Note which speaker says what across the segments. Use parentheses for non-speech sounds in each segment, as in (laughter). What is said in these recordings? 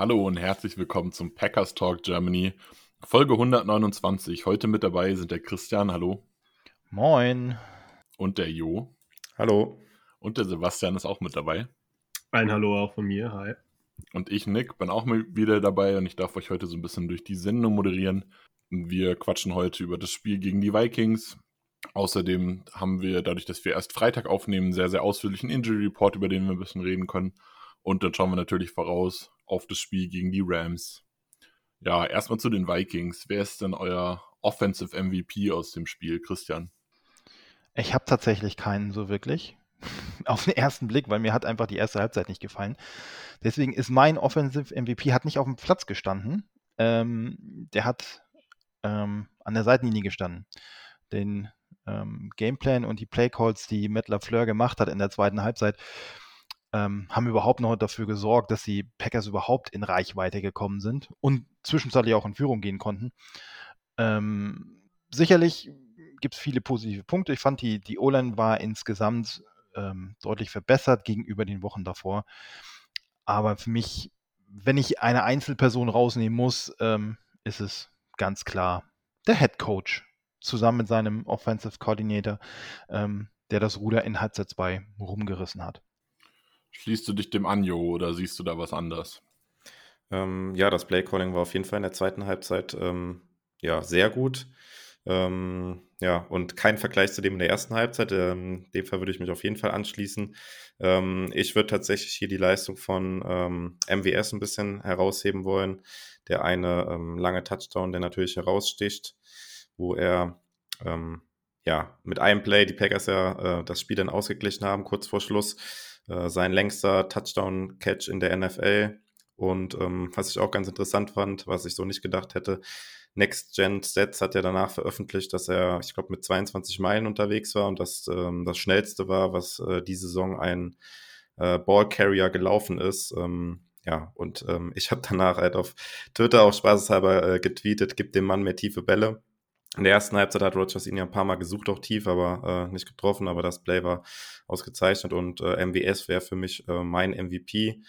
Speaker 1: Hallo und herzlich willkommen zum Packers Talk Germany, Folge 129. Heute mit dabei sind der Christian, hallo.
Speaker 2: Moin.
Speaker 1: Und der Jo.
Speaker 3: Hallo.
Speaker 1: Und der Sebastian ist auch mit dabei.
Speaker 4: Ein Hallo auch von mir, hi.
Speaker 1: Und ich, Nick, bin auch wieder dabei und ich darf euch heute so ein bisschen durch die Sendung moderieren. Wir quatschen heute über das Spiel gegen die Vikings. Außerdem haben wir, dadurch, dass wir erst Freitag aufnehmen, einen sehr, sehr ausführlichen Injury Report, über den wir ein bisschen reden können. Und dann schauen wir natürlich voraus auf das Spiel gegen die Rams. Ja, erstmal zu den Vikings. Wer ist denn euer Offensive MVP aus dem Spiel, Christian?
Speaker 2: Ich habe tatsächlich keinen so wirklich. (laughs) Auf den ersten Blick, weil mir hat einfach die erste Halbzeit nicht gefallen. Deswegen ist mein Offensive MVP hat nicht auf dem Platz gestanden. Ähm, der hat ähm, an der Seitenlinie gestanden. Den ähm, Gameplan und die Playcalls, die Matt LaFleur gemacht hat in der zweiten Halbzeit, ähm, haben überhaupt noch dafür gesorgt, dass die Packers überhaupt in Reichweite gekommen sind und zwischenzeitlich auch in Führung gehen konnten. Ähm, sicherlich gibt es viele positive Punkte. Ich fand, die, die O-Line war insgesamt ähm, deutlich verbessert gegenüber den Wochen davor. Aber für mich, wenn ich eine Einzelperson rausnehmen muss, ähm, ist es ganz klar der Head Coach zusammen mit seinem Offensive Coordinator, ähm, der das Ruder in Halbzeit 2 rumgerissen hat.
Speaker 1: Schließt du dich dem an, Jo, oder siehst du da was anders?
Speaker 3: Ähm, ja, das Playcalling war auf jeden Fall in der zweiten Halbzeit ähm, ja, sehr gut. Ähm, ja, und kein Vergleich zu dem in der ersten Halbzeit. Ähm, dem Fall würde ich mich auf jeden Fall anschließen. Ähm, ich würde tatsächlich hier die Leistung von MWS ähm, ein bisschen herausheben wollen. Der eine ähm, lange Touchdown, der natürlich heraussticht, wo er ähm, ja mit einem Play die Packers ja äh, das Spiel dann ausgeglichen haben, kurz vor Schluss. Äh, sein längster Touchdown-Catch in der NFL. Und ähm, was ich auch ganz interessant fand, was ich so nicht gedacht hätte, Next Gen Stats hat ja danach veröffentlicht, dass er, ich glaube, mit 22 Meilen unterwegs war und das ähm, das schnellste war, was äh, die Saison ein äh, Ball Carrier gelaufen ist. Ähm, ja, und ähm, ich habe danach halt auf Twitter auch spaßeshalber äh, getweetet, gibt dem Mann mehr tiefe Bälle. In der ersten Halbzeit hat Rogers ihn ja ein paar Mal gesucht, auch tief, aber äh, nicht getroffen. Aber das Play war ausgezeichnet und äh, MWS wäre für mich äh, mein MVP.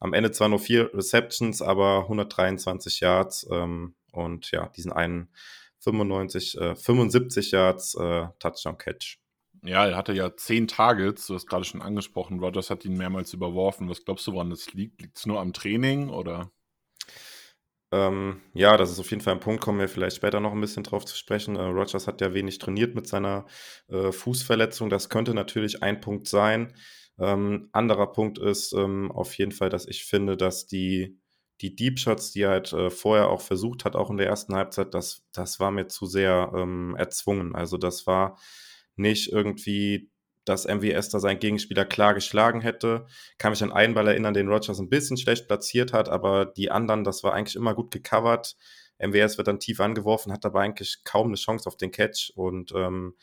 Speaker 3: Am Ende zwar nur vier Receptions, aber 123 Yards ähm, und ja, diesen einen 95, äh, 75 Yards äh, Touchdown-Catch.
Speaker 1: Ja, er hatte ja zehn Targets, du hast gerade schon angesprochen. Rogers hat ihn mehrmals überworfen. Was glaubst du, woran das liegt? Liegt es nur am Training oder?
Speaker 3: Ähm, ja, das ist auf jeden Fall ein Punkt, kommen wir vielleicht später noch ein bisschen drauf zu sprechen. Äh, Rogers hat ja wenig trainiert mit seiner äh, Fußverletzung. Das könnte natürlich ein Punkt sein. Ähm, anderer Punkt ist ähm, auf jeden Fall, dass ich finde, dass die, die Deep Shots, die er halt äh, vorher auch versucht hat, auch in der ersten Halbzeit, das, das war mir zu sehr ähm, erzwungen. Also das war nicht irgendwie dass MWS da seinen Gegenspieler klar geschlagen hätte. Kann mich an einen Ball erinnern, den Rogers ein bisschen schlecht platziert hat, aber die anderen, das war eigentlich immer gut gecovert. MWS wird dann tief angeworfen, hat aber eigentlich kaum eine Chance auf den Catch. Und ähm,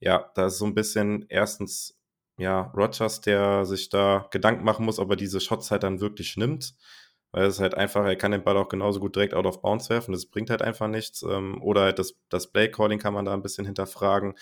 Speaker 3: ja, da ist so ein bisschen erstens, ja, Rogers, der sich da Gedanken machen muss, ob er diese Shots halt dann wirklich nimmt. Weil es halt einfach, er kann den Ball auch genauso gut direkt out of bounds werfen, das bringt halt einfach nichts. Ähm, oder halt das, das Play Calling kann man da ein bisschen hinterfragen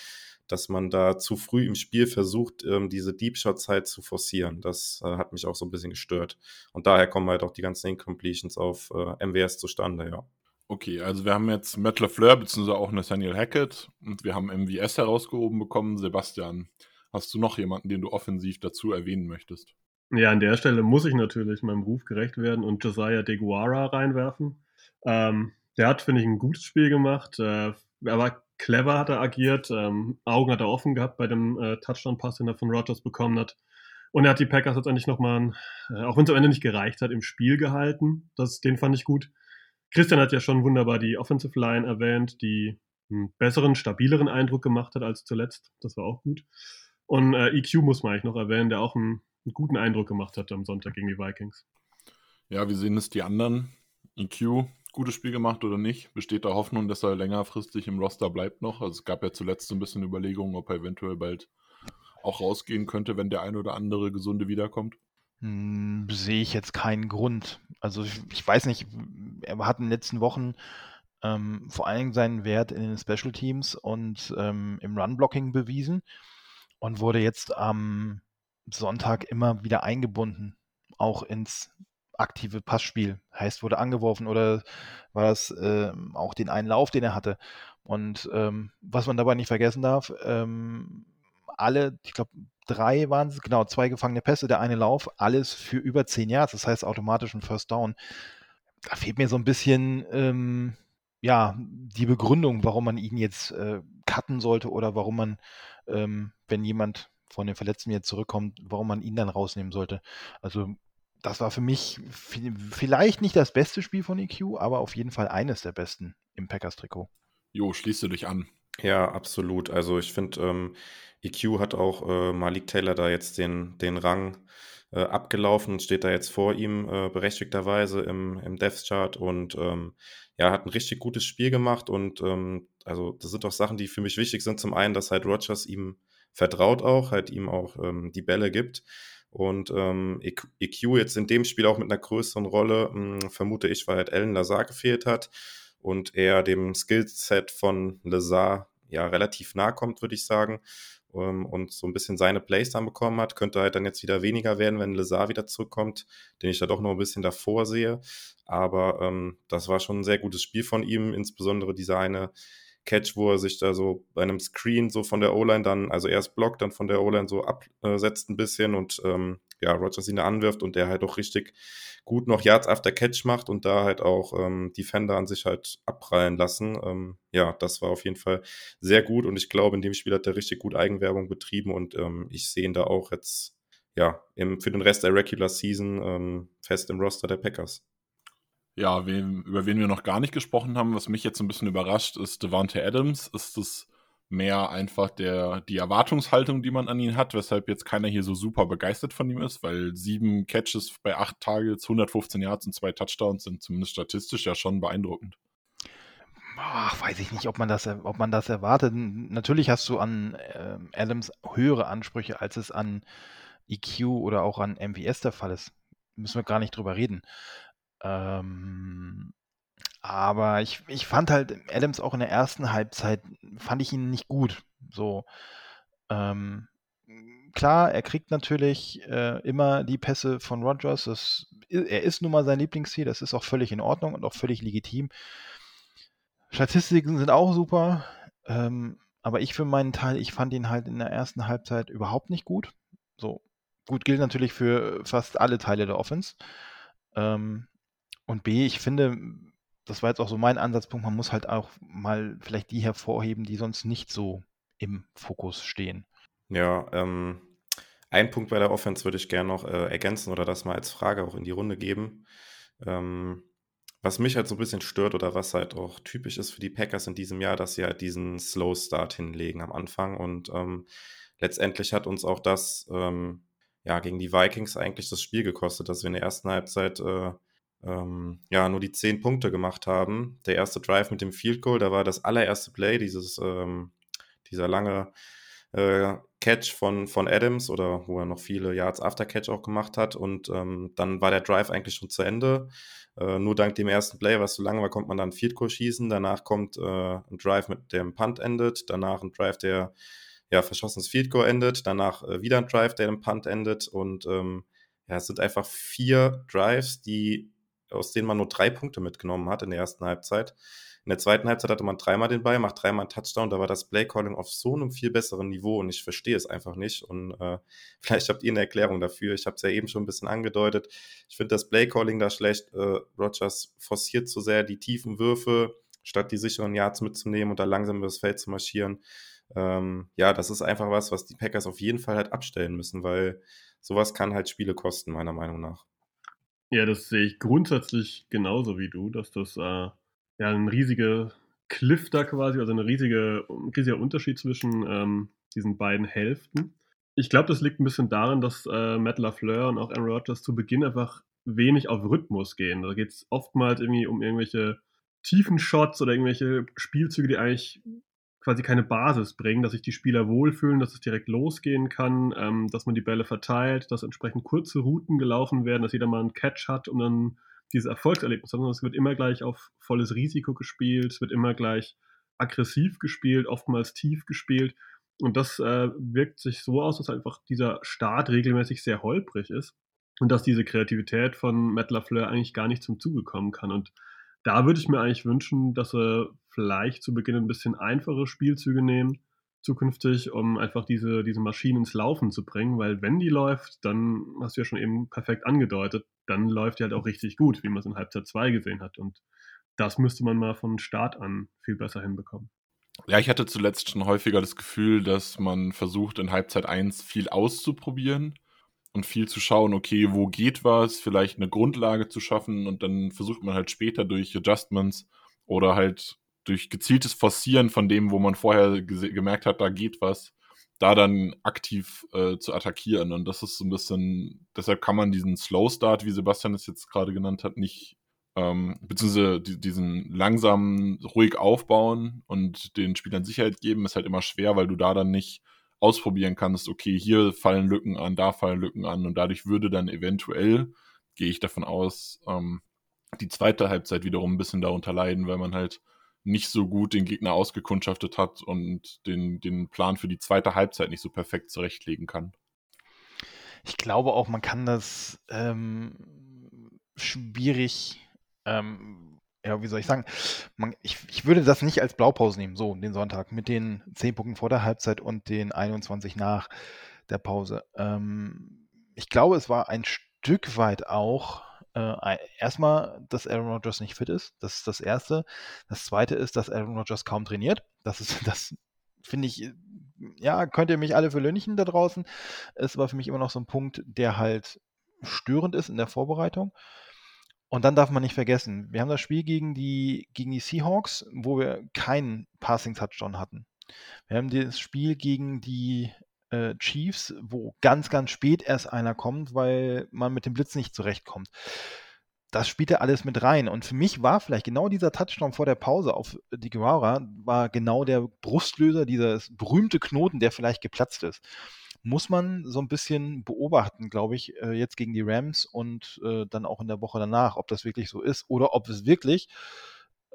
Speaker 3: dass man da zu früh im Spiel versucht, ähm, diese Deep Shots halt zu forcieren. Das äh, hat mich auch so ein bisschen gestört. Und daher kommen halt auch die ganzen Incompletions auf äh, MWS zustande, ja.
Speaker 1: Okay, also wir haben jetzt Matt LaFleur bzw. auch Nathaniel Hackett und wir haben MWS herausgehoben bekommen. Sebastian, hast du noch jemanden, den du offensiv dazu erwähnen möchtest?
Speaker 4: Ja, an der Stelle muss ich natürlich meinem Ruf gerecht werden und Josiah DeGuara reinwerfen. Ähm, der hat, finde ich, ein gutes Spiel gemacht. Äh, er war clever hat er agiert, ähm, Augen hat er offen gehabt bei dem äh, Touchdown-Pass, den er von Rogers bekommen hat. Und er hat die Packers letztendlich nochmal, äh, auch wenn es am Ende nicht gereicht hat, im Spiel gehalten. Das, den fand ich gut. Christian hat ja schon wunderbar die Offensive Line erwähnt, die einen besseren, stabileren Eindruck gemacht hat als zuletzt. Das war auch gut. Und äh, EQ muss man eigentlich noch erwähnen, der auch einen, einen guten Eindruck gemacht hat am Sonntag gegen die Vikings.
Speaker 1: Ja, wie sehen es die anderen? EQ, gutes Spiel gemacht oder nicht? Besteht da Hoffnung, dass er längerfristig im Roster bleibt noch? Also es gab ja zuletzt so ein bisschen Überlegungen, ob er eventuell bald auch rausgehen könnte, wenn der ein oder andere Gesunde wiederkommt.
Speaker 2: Hm, sehe ich jetzt keinen Grund. Also ich, ich weiß nicht, er hat in den letzten Wochen ähm, vor allen Dingen seinen Wert in den Special Teams und ähm, im Run-Blocking bewiesen und wurde jetzt am Sonntag immer wieder eingebunden, auch ins aktive Passspiel. Heißt, wurde angeworfen oder war das äh, auch den einen Lauf, den er hatte. Und ähm, was man dabei nicht vergessen darf, ähm, alle, ich glaube, drei waren es, genau, zwei gefangene Pässe, der eine Lauf, alles für über zehn Yards, das heißt automatisch ein First Down. Da fehlt mir so ein bisschen, ähm, ja, die Begründung, warum man ihn jetzt äh, cutten sollte oder warum man, ähm, wenn jemand von den Verletzten jetzt zurückkommt, warum man ihn dann rausnehmen sollte. Also das war für mich vielleicht nicht das beste Spiel von EQ, aber auf jeden Fall eines der besten im Packers-Trikot.
Speaker 1: Jo, schließt du dich an.
Speaker 3: Ja, absolut. Also ich finde, ähm, EQ hat auch äh, Malik Taylor da jetzt den, den Rang äh, abgelaufen und steht da jetzt vor ihm äh, berechtigterweise im, im Death Chart und ähm, ja, hat ein richtig gutes Spiel gemacht und ähm, also das sind auch Sachen, die für mich wichtig sind. Zum einen, dass halt Rogers ihm vertraut auch, halt ihm auch ähm, die Bälle gibt. Und ähm, EQ e jetzt in dem Spiel auch mit einer größeren Rolle, mh, hm, vermute ich, weil halt Alan Lazar gefehlt hat und er dem Skillset von Lazar ja relativ nahe kommt, würde ich sagen. Ähm, und so ein bisschen seine Plays dann bekommen hat, könnte halt dann jetzt wieder weniger werden, wenn Lazar wieder zurückkommt, den ich da doch noch ein bisschen davor sehe. Aber ähm, das war schon ein sehr gutes Spiel von ihm, insbesondere diese eine Catch, wo er sich da so bei einem Screen so von der O-Line dann, also erst blockt, dann von der O-Line so absetzt ein bisschen und ähm, ja, Rogers ihn da anwirft und der halt auch richtig gut noch Yards after Catch macht und da halt auch ähm, Defender an sich halt abprallen lassen. Ähm, ja, das war auf jeden Fall sehr gut und ich glaube, in dem Spiel hat er richtig gut Eigenwerbung betrieben und ähm, ich sehe ihn da auch jetzt ja im, für den Rest der Regular Season ähm, fest im Roster der Packers.
Speaker 1: Ja, wen, über wen wir noch gar nicht gesprochen haben, was mich jetzt ein bisschen überrascht, ist Devante Adams. Ist es mehr einfach der, die Erwartungshaltung, die man an ihn hat, weshalb jetzt keiner hier so super begeistert von ihm ist, weil sieben Catches bei acht Targets, 115 Yards und zwei Touchdowns sind zumindest statistisch ja schon beeindruckend.
Speaker 2: Ach, weiß ich nicht, ob man das, ob man das erwartet. Natürlich hast du an äh, Adams höhere Ansprüche, als es an EQ oder auch an MVS der Fall ist. Müssen wir gar nicht drüber reden. Ähm, aber ich, ich fand halt Adams auch in der ersten Halbzeit, fand ich ihn nicht gut. So, ähm, klar, er kriegt natürlich äh, immer die Pässe von Rogers. Das, er ist nun mal sein Lieblingsziel, das ist auch völlig in Ordnung und auch völlig legitim. Statistiken sind auch super, ähm, aber ich für meinen Teil, ich fand ihn halt in der ersten Halbzeit überhaupt nicht gut. So, gut gilt natürlich für fast alle Teile der Offense. Ähm, und B, ich finde, das war jetzt auch so mein Ansatzpunkt, man muss halt auch mal vielleicht die hervorheben, die sonst nicht so im Fokus stehen.
Speaker 3: Ja, ähm, ein Punkt bei der Offense würde ich gerne noch äh, ergänzen oder das mal als Frage auch in die Runde geben. Ähm, was mich halt so ein bisschen stört oder was halt auch typisch ist für die Packers in diesem Jahr, dass sie halt diesen Slow Start hinlegen am Anfang und ähm, letztendlich hat uns auch das ähm, ja gegen die Vikings eigentlich das Spiel gekostet, dass wir in der ersten Halbzeit äh, ähm, ja, nur die zehn Punkte gemacht haben. Der erste Drive mit dem Field Goal, da war das allererste Play, dieses, ähm, dieser lange äh, Catch von, von Adams oder wo er noch viele Yards after Catch auch gemacht hat. Und ähm, dann war der Drive eigentlich schon zu Ende. Äh, nur dank dem ersten Play, was so lange war, kommt man dann Field Goal schießen. Danach kommt äh, ein Drive mit dem Punt endet. Danach ein Drive, der ja verschossenes Field Goal endet. Danach äh, wieder ein Drive, der im Punt endet. Und ähm, ja, es sind einfach vier Drives, die aus denen man nur drei Punkte mitgenommen hat in der ersten Halbzeit. In der zweiten Halbzeit hatte man dreimal den Ball, macht dreimal einen Touchdown. Da war das Playcalling auf so einem viel besseren Niveau und ich verstehe es einfach nicht. Und äh, (laughs) vielleicht habt ihr eine Erklärung dafür. Ich habe es ja eben schon ein bisschen angedeutet. Ich finde das Playcalling da schlecht. Äh, Rogers forciert zu sehr die tiefen Würfe, statt die sicheren Yards mitzunehmen und da langsam über das Feld zu marschieren. Ähm, ja, das ist einfach was, was die Packers auf jeden Fall halt abstellen müssen, weil sowas kann halt Spiele kosten, meiner Meinung nach.
Speaker 4: Ja, das sehe ich grundsätzlich genauso wie du, dass das äh, ja ein riesiger Cliff da quasi, also eine riesige, ein riesiger Unterschied zwischen ähm, diesen beiden Hälften. Ich glaube, das liegt ein bisschen daran, dass äh, Matt LaFleur und auch Aaron Rodgers zu Beginn einfach wenig auf Rhythmus gehen. Da geht es oftmals irgendwie um irgendwelche tiefen Shots oder irgendwelche Spielzüge, die eigentlich quasi keine Basis bringen, dass sich die Spieler wohlfühlen, dass es direkt losgehen kann, ähm, dass man die Bälle verteilt, dass entsprechend kurze Routen gelaufen werden, dass jeder mal einen Catch hat und dann dieses Erfolgserlebnis hat, sondern es wird immer gleich auf volles Risiko gespielt, es wird immer gleich aggressiv gespielt, oftmals tief gespielt. Und das äh, wirkt sich so aus, dass einfach dieser Start regelmäßig sehr holprig ist und dass diese Kreativität von Matt LaFleur eigentlich gar nicht zum Zuge kommen kann. Und da würde ich mir eigentlich wünschen, dass sie vielleicht zu Beginn ein bisschen einfache Spielzüge nehmen, zukünftig, um einfach diese, diese Maschine ins Laufen zu bringen, weil wenn die läuft, dann hast du ja schon eben perfekt angedeutet, dann läuft die halt auch richtig gut, wie man es in Halbzeit 2 gesehen hat. Und das müsste man mal von Start an viel besser hinbekommen.
Speaker 1: Ja, ich hatte zuletzt schon häufiger das Gefühl, dass man versucht, in Halbzeit 1 viel auszuprobieren und viel zu schauen, okay, wo geht was, vielleicht eine Grundlage zu schaffen und dann versucht man halt später durch Adjustments oder halt durch gezieltes Forcieren von dem, wo man vorher gemerkt hat, da geht was, da dann aktiv äh, zu attackieren. Und das ist so ein bisschen, deshalb kann man diesen Slow Start, wie Sebastian es jetzt gerade genannt hat, nicht, ähm, beziehungsweise diesen langsamen, ruhig aufbauen und den Spielern Sicherheit geben, ist halt immer schwer, weil du da dann nicht ausprobieren kannst, okay, hier fallen Lücken an, da fallen Lücken an und dadurch würde dann eventuell, gehe ich davon aus, ähm, die zweite Halbzeit wiederum ein bisschen darunter leiden, weil man halt nicht so gut den Gegner ausgekundschaftet hat und den, den Plan für die zweite Halbzeit nicht so perfekt zurechtlegen kann.
Speaker 2: Ich glaube auch, man kann das ähm, schwierig ähm, ja, wie soll ich sagen, man, ich, ich würde das nicht als Blaupause nehmen, so den Sonntag mit den 10 Punkten vor der Halbzeit und den 21 nach der Pause. Ähm, ich glaube, es war ein Stück weit auch äh, erstmal, dass Aaron Rodgers nicht fit ist. Das ist das Erste. Das Zweite ist, dass Aaron Rodgers kaum trainiert. Das ist, (laughs) das finde ich, ja, könnt ihr mich alle für lönichen da draußen. Es war für mich immer noch so ein Punkt, der halt störend ist in der Vorbereitung. Und dann darf man nicht vergessen, wir haben das Spiel gegen die, gegen die Seahawks, wo wir keinen Passing-Touchdown hatten. Wir haben das Spiel gegen die äh, Chiefs, wo ganz, ganz spät erst einer kommt, weil man mit dem Blitz nicht zurechtkommt. Das spielt ja alles mit rein. Und für mich war vielleicht genau dieser Touchdown vor der Pause auf die Guevara, war genau der Brustlöser, dieser berühmte Knoten, der vielleicht geplatzt ist muss man so ein bisschen beobachten, glaube ich, äh, jetzt gegen die Rams und äh, dann auch in der Woche danach, ob das wirklich so ist oder ob es wirklich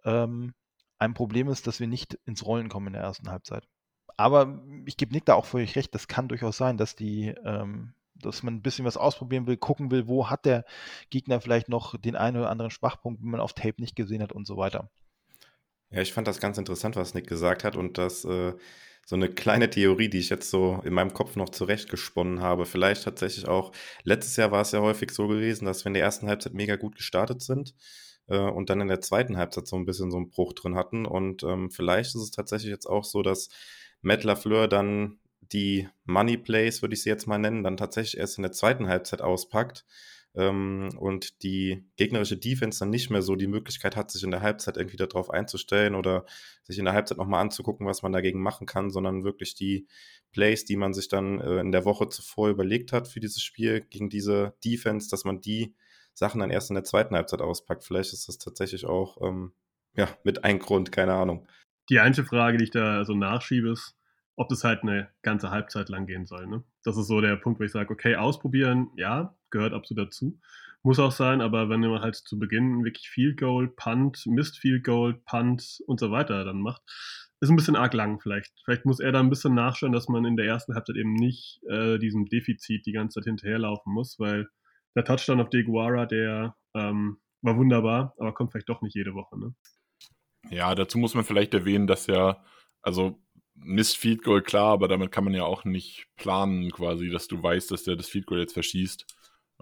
Speaker 2: ähm, ein Problem ist, dass wir nicht ins Rollen kommen in der ersten Halbzeit. Aber ich gebe Nick da auch völlig recht, das kann durchaus sein, dass die, ähm, dass man ein bisschen was ausprobieren will, gucken will, wo hat der Gegner vielleicht noch den einen oder anderen Schwachpunkt, den man auf Tape nicht gesehen hat und so weiter.
Speaker 3: Ja, ich fand das ganz interessant, was Nick gesagt hat und das äh, so eine kleine Theorie, die ich jetzt so in meinem Kopf noch zurechtgesponnen habe. Vielleicht tatsächlich auch, letztes Jahr war es ja häufig so gewesen, dass wir in der ersten Halbzeit mega gut gestartet sind äh, und dann in der zweiten Halbzeit so ein bisschen so einen Bruch drin hatten. Und ähm, vielleicht ist es tatsächlich jetzt auch so, dass Matt LaFleur dann die Money Plays, würde ich sie jetzt mal nennen, dann tatsächlich erst in der zweiten Halbzeit auspackt ähm, und die gegnerische Defense dann nicht mehr so die Möglichkeit hat, sich in der Halbzeit irgendwie darauf einzustellen oder sich in der Halbzeit nochmal anzugucken, was man dagegen machen kann, sondern wirklich die Plays, die man sich dann äh, in der Woche zuvor überlegt hat für dieses Spiel gegen diese Defense, dass man die Sachen dann erst in der zweiten Halbzeit auspackt. Vielleicht ist das tatsächlich auch ähm, ja, mit ein Grund, keine Ahnung.
Speaker 4: Die einzige Frage, die ich da so nachschiebe, ist, ob das halt eine ganze Halbzeit lang gehen soll. Ne? Das ist so der Punkt, wo ich sage, okay, ausprobieren, ja, gehört absolut dazu. Muss auch sein, aber wenn man halt zu Beginn wirklich Field Goal, Punt, Mist Field Goal, Punt und so weiter dann macht, ist ein bisschen arg lang vielleicht. Vielleicht muss er da ein bisschen nachschauen, dass man in der ersten Halbzeit eben nicht äh, diesem Defizit die ganze Zeit hinterherlaufen muss, weil der Touchdown auf Deguara, der ähm, war wunderbar, aber kommt vielleicht doch nicht jede Woche. Ne?
Speaker 1: Ja, dazu muss man vielleicht erwähnen, dass ja, also Mist Field Goal klar, aber damit kann man ja auch nicht planen, quasi, dass du weißt, dass der das Field Goal jetzt verschießt.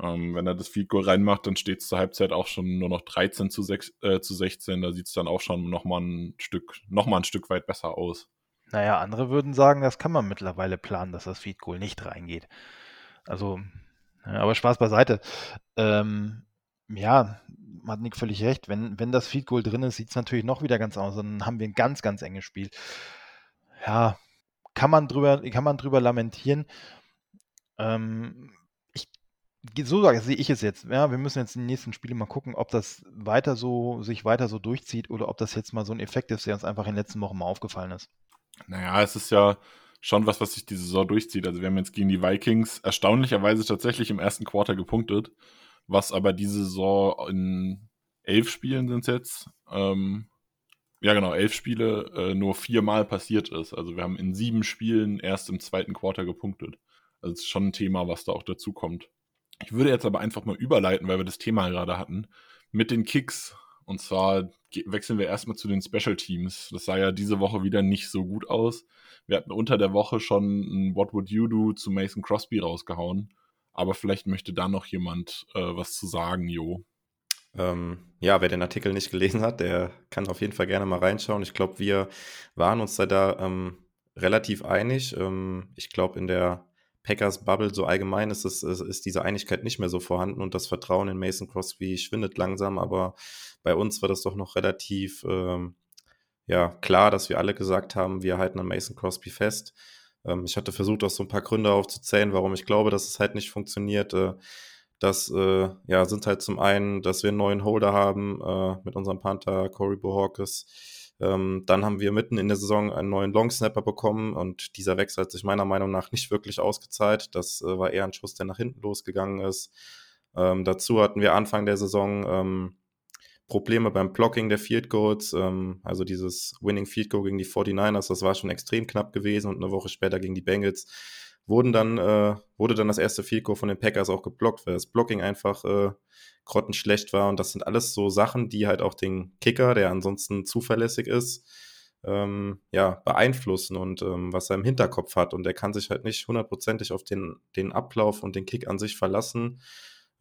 Speaker 1: Ähm, wenn er das Field Goal reinmacht, dann steht es zur Halbzeit auch schon nur noch 13 zu, 6, äh, zu 16. Da sieht es dann auch schon nochmal ein Stück, noch mal ein Stück weit besser aus.
Speaker 2: Naja, andere würden sagen, das kann man mittlerweile planen, dass das Feed Goal nicht reingeht. Also, aber Spaß beiseite. Ähm, ja, hat Nick völlig recht. Wenn, wenn das Feed Goal drin ist, sieht es natürlich noch wieder ganz aus. Dann haben wir ein ganz, ganz enges Spiel. Ja, kann man drüber, kann man drüber lamentieren. Ähm, so sage, sehe ich es jetzt. Ja, wir müssen jetzt in den nächsten Spielen mal gucken, ob das weiter so, sich weiter so durchzieht oder ob das jetzt mal so ein Effekt ist, der uns einfach in den letzten Wochen mal aufgefallen ist.
Speaker 1: Naja, es ist ja schon was, was sich die Saison durchzieht. Also wir haben jetzt gegen die Vikings erstaunlicherweise tatsächlich im ersten Quarter gepunktet, was aber diese Saison in elf Spielen sind es jetzt, ähm, ja genau, elf Spiele äh, nur viermal passiert ist. Also wir haben in sieben Spielen erst im zweiten Quarter gepunktet. Also es ist schon ein Thema, was da auch dazu kommt. Ich würde jetzt aber einfach mal überleiten, weil wir das Thema gerade hatten, mit den Kicks. Und zwar wechseln wir erstmal zu den Special Teams. Das sah ja diese Woche wieder nicht so gut aus. Wir hatten unter der Woche schon ein What Would You Do zu Mason Crosby rausgehauen. Aber vielleicht möchte da noch jemand äh, was zu sagen, Jo.
Speaker 3: Ähm, ja, wer den Artikel nicht gelesen hat, der kann auf jeden Fall gerne mal reinschauen. Ich glaube, wir waren uns da, ähm, relativ einig. Ähm, ich glaube, in der Packers Bubble so allgemein ist, es, ist diese Einigkeit nicht mehr so vorhanden und das Vertrauen in Mason Crosby schwindet langsam, aber bei uns war das doch noch relativ ähm, ja, klar, dass wir alle gesagt haben, wir halten an Mason Crosby fest. Ähm, ich hatte versucht, auch so ein paar Gründe aufzuzählen, warum ich glaube, dass es halt nicht funktioniert. Äh, das äh, ja, sind halt zum einen, dass wir einen neuen Holder haben äh, mit unserem Panther Corey Bohawkes. Ähm, dann haben wir mitten in der Saison einen neuen Longsnapper bekommen und dieser Wechsel hat sich meiner Meinung nach nicht wirklich ausgezahlt. Das war eher ein Schuss, der nach hinten losgegangen ist. Ähm, dazu hatten wir Anfang der Saison Probleme beim Blocking der Field Goals. Ähm, also dieses Winning Field Goal gegen die 49ers, das war schon extrem knapp gewesen und eine Woche später gegen die Bengals wurden dann, äh, wurde dann das erste Field Goal von den Packers auch geblockt, weil das Blocking einfach äh, grottenschlecht war. Und das sind alles so Sachen, die halt auch den Kicker, der ansonsten zuverlässig ist, ähm, ja, beeinflussen und ähm, was er im Hinterkopf hat. Und er kann sich halt nicht hundertprozentig auf den, den Ablauf und den Kick an sich verlassen.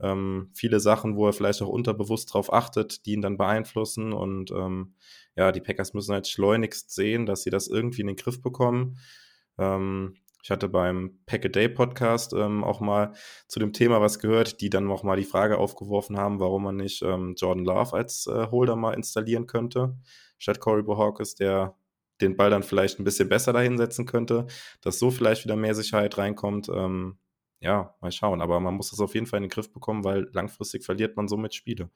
Speaker 3: Ähm, viele Sachen, wo er vielleicht auch unterbewusst drauf achtet, die ihn dann beeinflussen. Und ähm, ja, die Packers müssen halt schleunigst sehen, dass sie das irgendwie in den Griff bekommen. Ähm, ich hatte beim Pack a Day Podcast ähm, auch mal zu dem Thema was gehört, die dann auch mal die Frage aufgeworfen haben, warum man nicht ähm, Jordan Love als äh, Holder mal installieren könnte, statt Corey Bohawkes, der den Ball dann vielleicht ein bisschen besser dahinsetzen könnte, dass so vielleicht wieder mehr Sicherheit reinkommt. Ähm, ja, mal schauen. Aber man muss das auf jeden Fall in den Griff bekommen, weil langfristig verliert man somit Spiele.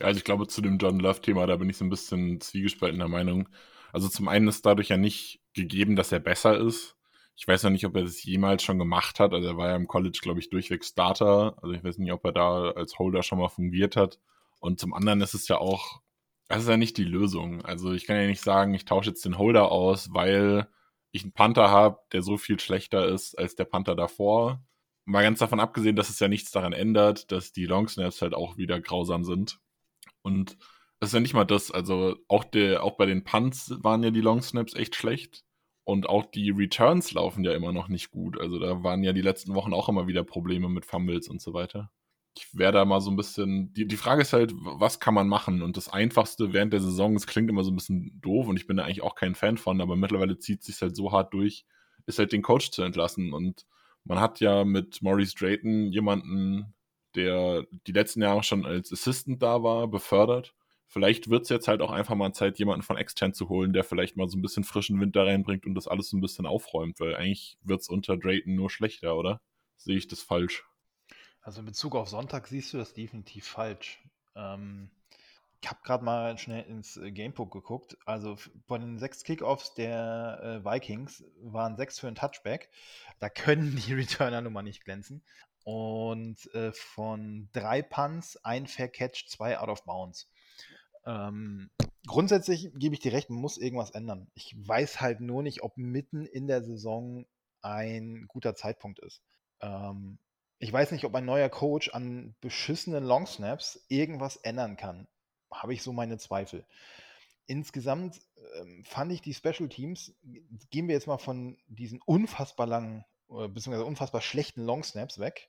Speaker 1: Ja, also ich glaube, zu dem John Love-Thema, da bin ich so ein bisschen zwiegespaltener Meinung. Also zum einen ist dadurch ja nicht gegeben, dass er besser ist. Ich weiß noch nicht, ob er das jemals schon gemacht hat. Also er war ja im College, glaube ich, durchweg Starter. Also ich weiß nicht, ob er da als Holder schon mal fungiert hat. Und zum anderen ist es ja auch, das ist ja nicht die Lösung. Also ich kann ja nicht sagen, ich tausche jetzt den Holder aus, weil ich einen Panther habe, der so viel schlechter ist als der Panther davor. Mal ganz davon abgesehen, dass es ja nichts daran ändert, dass die Long Snaps halt auch wieder grausam sind. Und das ist ja nicht mal das, also auch, der, auch bei den Punts waren ja die Long Snaps echt schlecht. Und auch die Returns laufen ja immer noch nicht gut. Also da waren ja die letzten Wochen auch immer wieder Probleme mit Fumbles und so weiter. Ich wäre da mal so ein bisschen. Die, die Frage ist halt, was kann man machen? Und das Einfachste während der Saison, es klingt immer so ein bisschen doof und ich bin da eigentlich auch kein Fan von, aber mittlerweile zieht es sich halt so hart durch, ist halt den Coach zu entlassen. Und man hat ja mit Maurice Drayton jemanden, der die letzten Jahre schon als Assistant da war, befördert vielleicht wird es jetzt halt auch einfach mal Zeit, jemanden von extern zu holen, der vielleicht mal so ein bisschen frischen Wind da reinbringt und das alles so ein bisschen aufräumt, weil eigentlich wird es unter Drayton nur schlechter, oder? Sehe ich das falsch?
Speaker 2: Also in Bezug auf Sonntag siehst du das definitiv falsch. Ähm, ich habe gerade mal schnell ins äh, Gamebook geguckt. Also von den sechs Kickoffs der äh, Vikings waren sechs für ein Touchback. Da können die (laughs) Returner nun mal nicht glänzen. Und äh, von drei Punts, ein Fair Catch, zwei Out of Bounds. Ähm, grundsätzlich gebe ich dir recht, man muss irgendwas ändern. Ich weiß halt nur nicht, ob mitten in der Saison ein guter Zeitpunkt ist. Ähm, ich weiß nicht, ob ein neuer Coach an beschissenen Longsnaps irgendwas ändern kann. Habe ich so meine Zweifel. Insgesamt ähm, fand ich die Special Teams, gehen wir jetzt mal von diesen unfassbar langen beziehungsweise unfassbar schlechten Longsnaps weg.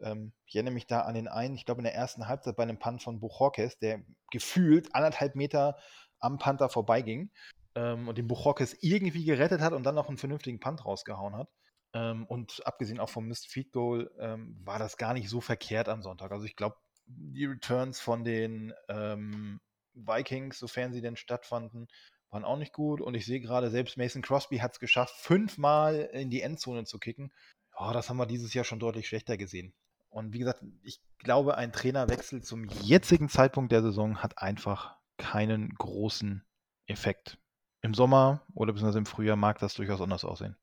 Speaker 2: Ähm, ich erinnere mich da an den einen, ich glaube in der ersten Halbzeit bei einem Punt von Buchorkes, der gefühlt anderthalb Meter am Panther vorbeiging ähm, und den Buchorkes irgendwie gerettet hat und dann noch einen vernünftigen Punt rausgehauen hat. Ähm, und abgesehen auch vom Missed Feed Goal ähm, war das gar nicht so verkehrt am Sonntag. Also ich glaube, die Returns von den ähm, Vikings, sofern sie denn stattfanden, waren auch nicht gut. Und ich sehe gerade, selbst Mason Crosby hat es geschafft, fünfmal in die Endzone zu kicken. Oh, das haben wir dieses Jahr schon deutlich schlechter gesehen. Und wie gesagt, ich glaube, ein Trainerwechsel zum jetzigen Zeitpunkt der Saison hat einfach keinen großen Effekt. Im Sommer oder beziehungsweise im Frühjahr mag das durchaus anders aussehen.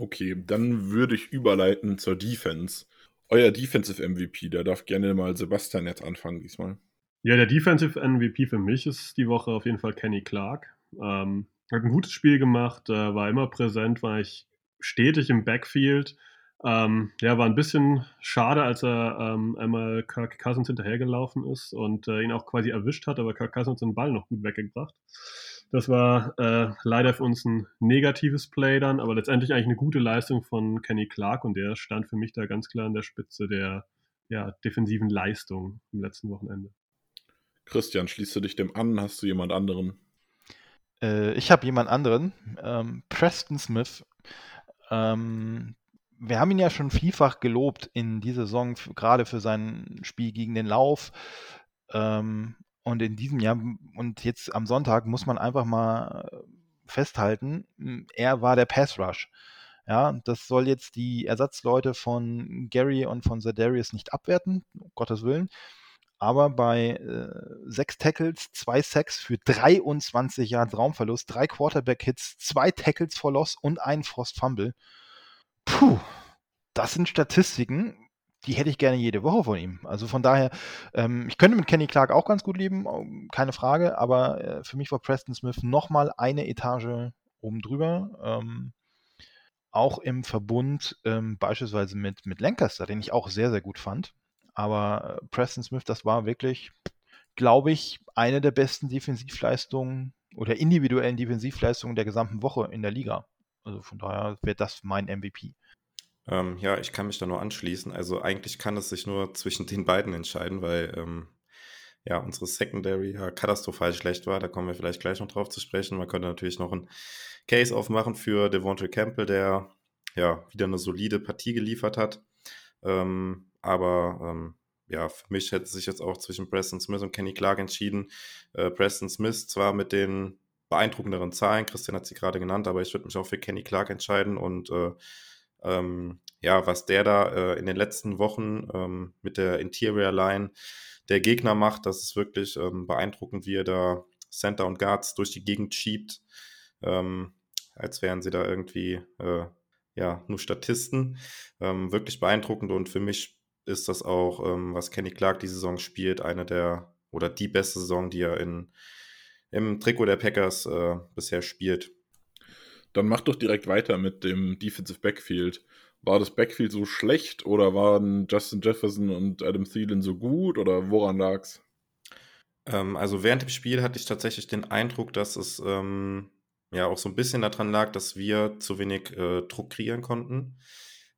Speaker 1: Okay, dann würde ich überleiten zur Defense. Euer Defensive MVP, da darf gerne mal Sebastian jetzt anfangen diesmal.
Speaker 4: Ja, der Defensive MVP für mich ist die Woche auf jeden Fall Kenny Clark. Ähm, hat ein gutes Spiel gemacht, äh, war immer präsent, war ich stetig im Backfield. Ähm, ja, war ein bisschen schade, als er ähm, einmal Kirk Cousins hinterhergelaufen ist und äh, ihn auch quasi erwischt hat, aber Kirk Cousins den Ball noch gut weggebracht. Das war äh, leider für uns ein negatives Play dann, aber letztendlich eigentlich eine gute Leistung von Kenny Clark und der stand für mich da ganz klar an der Spitze der ja, defensiven Leistung im letzten Wochenende.
Speaker 1: Christian, schließt du dich dem an? Hast du jemand anderen?
Speaker 2: Äh, ich habe jemand anderen. Ähm, Preston Smith. Ähm, wir haben ihn ja schon vielfach gelobt in dieser Saison, gerade für sein Spiel gegen den Lauf. Ähm, und in diesem Jahr und jetzt am Sonntag muss man einfach mal festhalten, er war der Pass Rush. Ja, das soll jetzt die Ersatzleute von Gary und von Zedarius nicht abwerten, um Gottes Willen. Aber bei äh, sechs Tackles, zwei Sacks für 23 Yards Raumverlust, drei Quarterback-Hits, zwei Tackles for Loss und ein Frost Fumble. Puh, das sind Statistiken, die hätte ich gerne jede Woche von ihm. Also von daher, ähm, ich könnte mit Kenny Clark auch ganz gut leben, keine Frage, aber äh, für mich war Preston Smith nochmal eine Etage oben drüber. Ähm, auch im Verbund ähm, beispielsweise mit, mit Lancaster, den ich auch sehr, sehr gut fand. Aber äh, Preston Smith, das war wirklich, glaube ich, eine der besten Defensivleistungen oder individuellen Defensivleistungen der gesamten Woche in der Liga. Also von daher wäre das mein MVP.
Speaker 3: Ähm, ja, ich kann mich da nur anschließen. Also eigentlich kann es sich nur zwischen den beiden entscheiden, weil ähm, ja unsere Secondary ja katastrophal schlecht war. Da kommen wir vielleicht gleich noch drauf zu sprechen. Man könnte natürlich noch einen Case aufmachen für Devontae Campbell, der ja wieder eine solide Partie geliefert hat. Ähm, aber ähm, ja, für mich hätte sich jetzt auch zwischen Preston Smith und Kenny Clark entschieden. Äh, Preston Smith zwar mit den beeindruckenderen Zahlen, Christian hat sie gerade genannt, aber ich würde mich auch für Kenny Clark entscheiden und äh, ähm, ja, was der da äh, in den letzten Wochen ähm, mit der Interior Line der Gegner macht, das ist wirklich ähm, beeindruckend, wie er da Center und Guards durch die Gegend schiebt, ähm, als wären sie da irgendwie äh, ja nur Statisten. Ähm, wirklich beeindruckend und für mich ist das auch, ähm, was Kenny Clark die Saison spielt, eine der oder die beste Saison, die er in, im Trikot der Packers äh, bisher spielt.
Speaker 1: Dann mach doch direkt weiter mit dem Defensive Backfield. War das Backfield so schlecht oder waren Justin Jefferson und Adam Thielen so gut oder woran lag's?
Speaker 3: Ähm, also während dem Spiel hatte ich tatsächlich den Eindruck, dass es ähm, ja auch so ein bisschen daran lag, dass wir zu wenig äh, Druck kreieren konnten.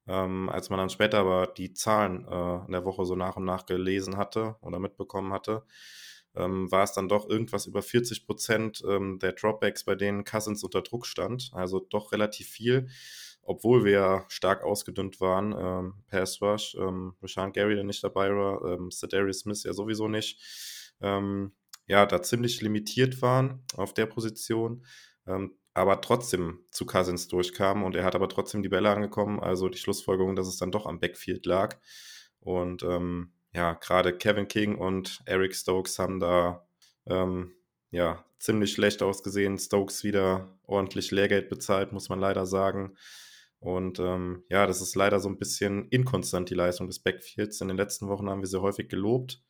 Speaker 3: Ähm, als man dann später aber die Zahlen äh, in der Woche so nach und nach gelesen hatte oder mitbekommen hatte, ähm, war es dann doch irgendwas über 40 Prozent ähm, der Dropbacks, bei denen Cousins unter Druck stand. Also doch relativ viel, obwohl wir stark ausgedünnt waren. Ähm, Pass Rush, ähm, Rashan Gary, der nicht dabei war, ähm, Cedarius Smith ja sowieso nicht. Ähm, ja, da ziemlich limitiert waren auf der Position. Ähm, aber trotzdem zu Cousins durchkam und er hat aber trotzdem die Bälle angekommen. Also die Schlussfolgerung, dass es dann doch am Backfield lag. Und ähm, ja, gerade Kevin King und Eric Stokes haben da ähm, ja ziemlich schlecht ausgesehen. Stokes wieder ordentlich Lehrgeld bezahlt, muss man leider sagen. Und ähm, ja, das ist leider so ein bisschen inkonstant, die Leistung des Backfields. In den letzten Wochen haben wir sie häufig gelobt.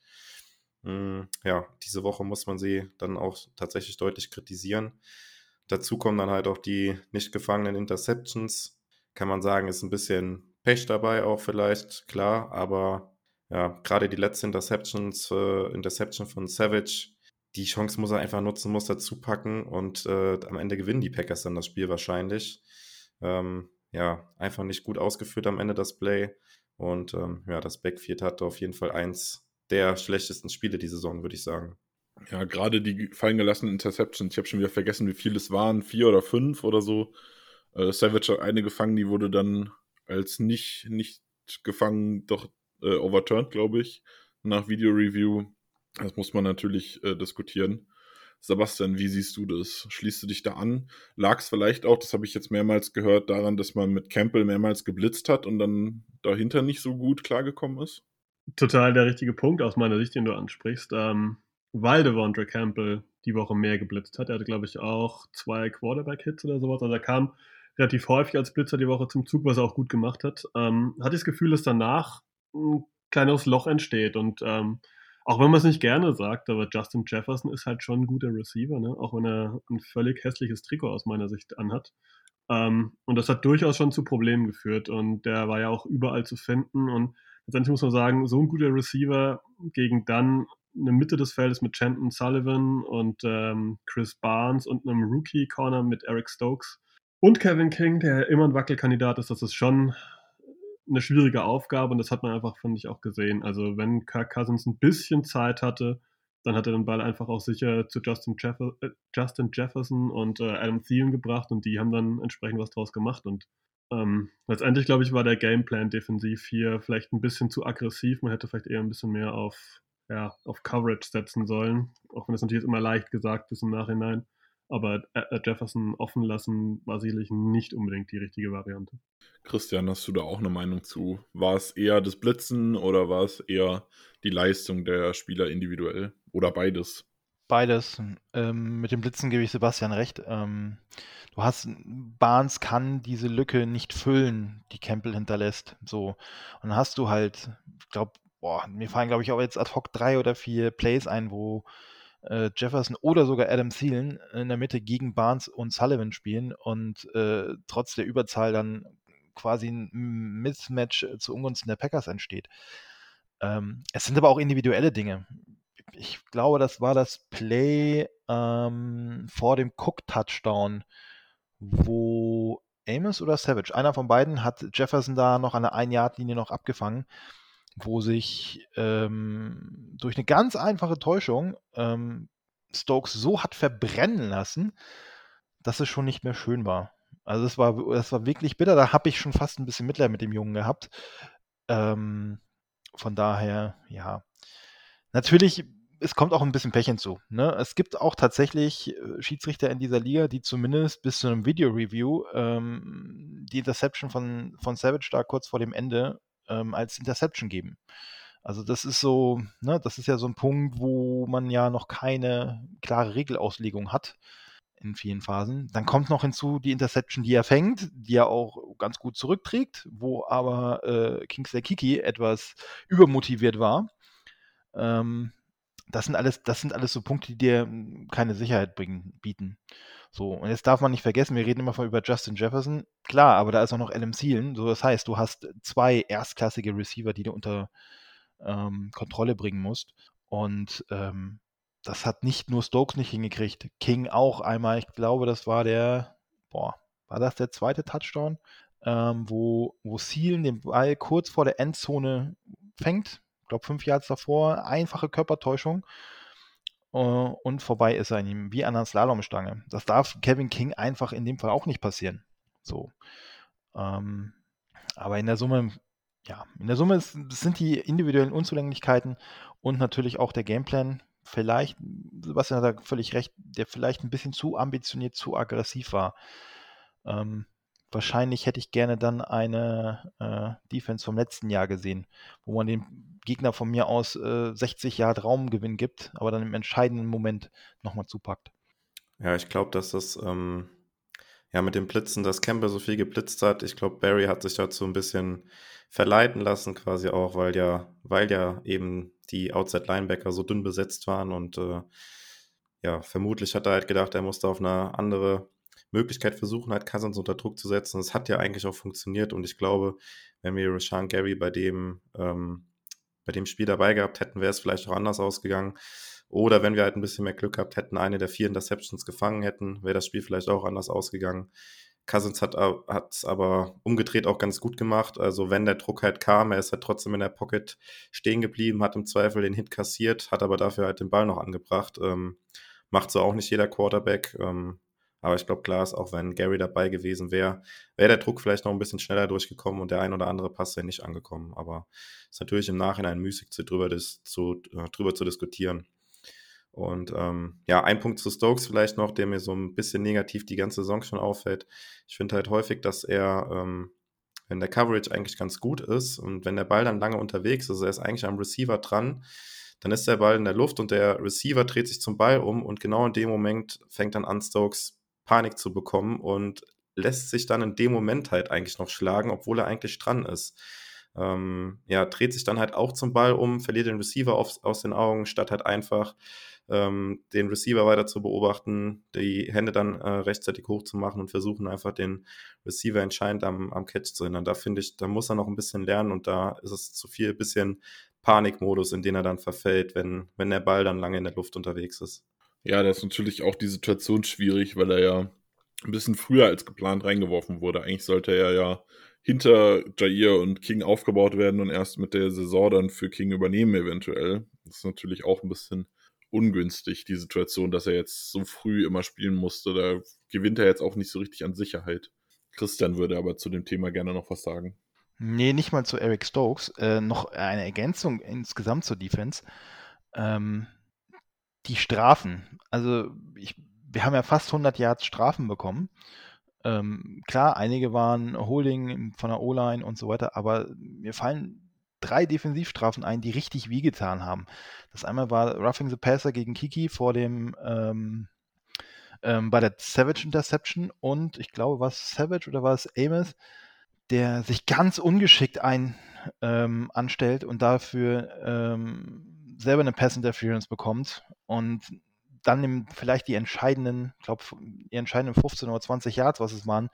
Speaker 3: Hm, ja, diese Woche muss man sie dann auch tatsächlich deutlich kritisieren. Dazu kommen dann halt auch die nicht gefangenen Interceptions. Kann man sagen, ist ein bisschen Pech dabei auch vielleicht, klar, aber ja, gerade die letzte Interceptions, äh, Interception von Savage, die Chance muss er einfach nutzen, muss dazu packen und äh, am Ende gewinnen die Packers dann das Spiel wahrscheinlich. Ähm, ja, einfach nicht gut ausgeführt am Ende das Play. Und ähm, ja, das Backfield hatte auf jeden Fall eins der schlechtesten Spiele die Saison, würde ich sagen.
Speaker 1: Ja, gerade die fallen gelassenen Interceptions, ich habe schon wieder vergessen, wie viele es waren, vier oder fünf oder so. Äh, Savage hat eine gefangen, die wurde dann als nicht, nicht gefangen, doch äh, overturned, glaube ich, nach Video-Review. Das muss man natürlich äh, diskutieren. Sebastian, wie siehst du das? Schließt du dich da an? Lag es vielleicht auch, das habe ich jetzt mehrmals gehört, daran, dass man mit Campbell mehrmals geblitzt hat und dann dahinter nicht so gut klargekommen ist?
Speaker 4: Total der richtige Punkt aus meiner Sicht, den du ansprichst. Ähm, weil Devondre Campbell die Woche mehr geblitzt hat. Er hatte, glaube ich, auch zwei Quarterback-Hits oder sowas. Also er kam relativ häufig als Blitzer die Woche zum Zug, was er auch gut gemacht hat. Ähm, hatte ich das Gefühl, dass danach ein kleineres Loch entsteht. Und ähm, auch wenn man es nicht gerne sagt, aber Justin Jefferson ist halt schon ein guter Receiver, ne? auch wenn er ein völlig hässliches Trikot aus meiner Sicht anhat. Ähm, und das hat durchaus schon zu Problemen geführt. Und der war ja auch überall zu finden. Und letztendlich muss man sagen, so ein guter Receiver gegen dann eine Mitte des Feldes mit Chanton Sullivan und ähm, Chris Barnes und einem Rookie-Corner mit Eric Stokes und Kevin King, der immer ein Wackelkandidat ist, das ist schon eine schwierige Aufgabe und das hat man einfach, finde ich, auch gesehen. Also wenn Kirk Cousins ein bisschen Zeit hatte, dann hat er den Ball einfach auch sicher zu Justin, Jeff äh, Justin Jefferson und äh, Adam Thielen gebracht und die haben dann entsprechend was draus gemacht und ähm, letztendlich, glaube ich, war der Gameplan defensiv hier vielleicht ein bisschen zu aggressiv. Man hätte vielleicht eher ein bisschen mehr auf, ja, auf Coverage setzen sollen, auch wenn das natürlich immer leicht gesagt ist im Nachhinein. Aber äh, Jefferson offen lassen war sicherlich nicht unbedingt die richtige Variante.
Speaker 1: Christian, hast du da auch eine Meinung zu? War es eher das Blitzen oder war es eher die Leistung der Spieler individuell oder beides?
Speaker 2: Beides. Ähm, mit dem Blitzen gebe ich Sebastian recht. Ähm, du hast, Barnes kann diese Lücke nicht füllen, die Campbell hinterlässt. So. Und dann hast du halt, ich glaube, mir fallen, glaube ich, auch jetzt ad hoc drei oder vier Plays ein, wo äh, Jefferson oder sogar Adam Thielen in der Mitte gegen Barnes und Sullivan spielen und äh, trotz der Überzahl dann quasi ein Mismatch äh, zu Ungunsten der Packers entsteht. Ähm, es sind aber auch individuelle Dinge. Ich glaube, das war das Play ähm, vor dem Cook-Touchdown, wo Amos oder Savage, einer von beiden, hat Jefferson da noch an der Ein-Yard-Linie noch abgefangen, wo sich ähm, durch eine ganz einfache Täuschung ähm, Stokes so hat verbrennen lassen, dass es schon nicht mehr schön war. Also das war, das war wirklich bitter. Da habe ich schon fast ein bisschen Mitleid mit dem Jungen gehabt. Ähm, von daher, ja. Natürlich, es kommt auch ein bisschen Pech hinzu. Ne? Es gibt auch tatsächlich äh, Schiedsrichter in dieser Liga, die zumindest bis zu einem Video-Review ähm, die Interception von, von Savage da kurz vor dem Ende ähm, als Interception geben. Also das ist so, ne, das ist ja so ein Punkt, wo man ja noch keine klare Regelauslegung hat in vielen Phasen. Dann kommt noch hinzu die Interception, die er fängt, die er auch ganz gut zurückträgt, wo aber äh, Kingsley Kiki etwas übermotiviert war. Ähm, das sind alles, das sind alles so Punkte, die dir hm, keine Sicherheit bringen, bieten. So, und jetzt darf man nicht vergessen, wir reden immer von über Justin Jefferson. Klar, aber da ist auch noch Adam Thielen. So, das heißt, du hast zwei erstklassige Receiver, die du unter ähm, Kontrolle bringen musst. Und ähm, das hat nicht nur Stokes nicht hingekriegt, King auch einmal. Ich glaube, das war der, boah, war das der zweite Touchdown, ähm, wo, wo Sealen den Ball kurz vor der Endzone fängt. Glaube, fünf Yards davor, einfache Körpertäuschung. Uh, und vorbei ist er an ihm, wie an einer Slalomstange. Das darf Kevin King einfach in dem Fall auch nicht passieren. So. Ähm, aber in der Summe, ja, in der Summe ist, sind die individuellen Unzulänglichkeiten und natürlich auch der Gameplan vielleicht, Sebastian hat da völlig recht, der vielleicht ein bisschen zu ambitioniert, zu aggressiv war. Ähm, wahrscheinlich hätte ich gerne dann eine äh, Defense vom letzten Jahr gesehen, wo man den Gegner von mir aus äh, 60 Jahre Raumgewinn gibt, aber dann im entscheidenden Moment nochmal zupackt.
Speaker 3: Ja, ich glaube, dass das ähm, ja mit dem Blitzen, dass Campbell so viel geblitzt hat, ich glaube, Barry hat sich dazu ein bisschen verleiten lassen, quasi auch, weil ja, weil ja eben die Outside Linebacker so dünn besetzt waren und äh, ja, vermutlich hat er halt gedacht, er musste auf eine andere Möglichkeit versuchen, halt Cousins unter Druck zu setzen. Das hat ja eigentlich auch funktioniert und ich glaube, wenn wir Rashawn Gary bei dem, ähm, bei dem Spiel dabei gehabt hätten, wäre es vielleicht auch anders ausgegangen. Oder wenn wir halt ein bisschen mehr Glück gehabt hätten, eine der vier Interceptions gefangen hätten, wäre das Spiel vielleicht auch anders ausgegangen. Cousins hat es aber umgedreht auch ganz gut gemacht. Also wenn der Druck halt kam, er ist halt trotzdem in der Pocket stehen geblieben, hat im Zweifel den Hit kassiert, hat aber dafür halt den Ball noch angebracht. Ähm, macht so auch nicht jeder Quarterback. Ähm, aber ich glaube, klar ist, auch wenn Gary dabei gewesen wäre, wäre der Druck vielleicht noch ein bisschen schneller durchgekommen und der ein oder andere Pass wäre nicht angekommen. Aber es ist natürlich im Nachhinein müßig, zu, drüber, dis, zu, äh, drüber zu diskutieren. Und ähm, ja, ein Punkt zu Stokes vielleicht noch, der mir so ein bisschen negativ die ganze Saison schon auffällt. Ich finde halt häufig, dass er, ähm, wenn der Coverage eigentlich ganz gut ist und wenn der Ball dann lange unterwegs ist, er ist eigentlich am Receiver dran, dann ist der Ball in der Luft und der Receiver dreht sich zum Ball um und genau in dem Moment fängt dann an, Stokes Panik zu bekommen und lässt sich dann in dem Moment halt eigentlich noch schlagen, obwohl er eigentlich dran ist. Ähm, ja, dreht sich dann halt auch zum Ball um, verliert den Receiver auf, aus den Augen, statt halt einfach ähm, den Receiver weiter zu beobachten, die Hände dann äh, rechtzeitig hochzumachen und versuchen einfach den Receiver entscheidend am, am Catch zu hindern. Da finde ich, da muss er noch ein bisschen lernen und da ist es zu viel bisschen Panikmodus, in den er dann verfällt, wenn, wenn der Ball dann lange in der Luft unterwegs ist.
Speaker 1: Ja, da ist natürlich auch die Situation schwierig, weil er ja ein bisschen früher als geplant reingeworfen wurde. Eigentlich sollte er ja hinter Jair und King aufgebaut werden und erst mit der Saison dann für King übernehmen eventuell. Das ist natürlich auch ein bisschen ungünstig, die Situation, dass er jetzt so früh immer spielen musste. Da gewinnt er jetzt auch nicht so richtig an Sicherheit. Christian würde aber zu dem Thema gerne noch was sagen.
Speaker 2: Nee, nicht mal zu Eric Stokes. Äh, noch eine Ergänzung insgesamt zur Defense. Ähm, die Strafen. Also, ich, wir haben ja fast 100 Yards Strafen bekommen. Ähm, klar, einige waren Holding von der O-Line und so weiter, aber mir fallen drei Defensivstrafen ein, die richtig wehgetan haben. Das einmal war Roughing the Passer gegen Kiki vor dem ähm, ähm, bei der Savage Interception und ich glaube, war es Savage oder war es Amos, der sich ganz ungeschickt ein ähm, anstellt und dafür ähm, selber eine Pass Interference bekommt und dann vielleicht die entscheidenden, ich glaube, die entscheidenden 15 oder 20 Yards, was es waren,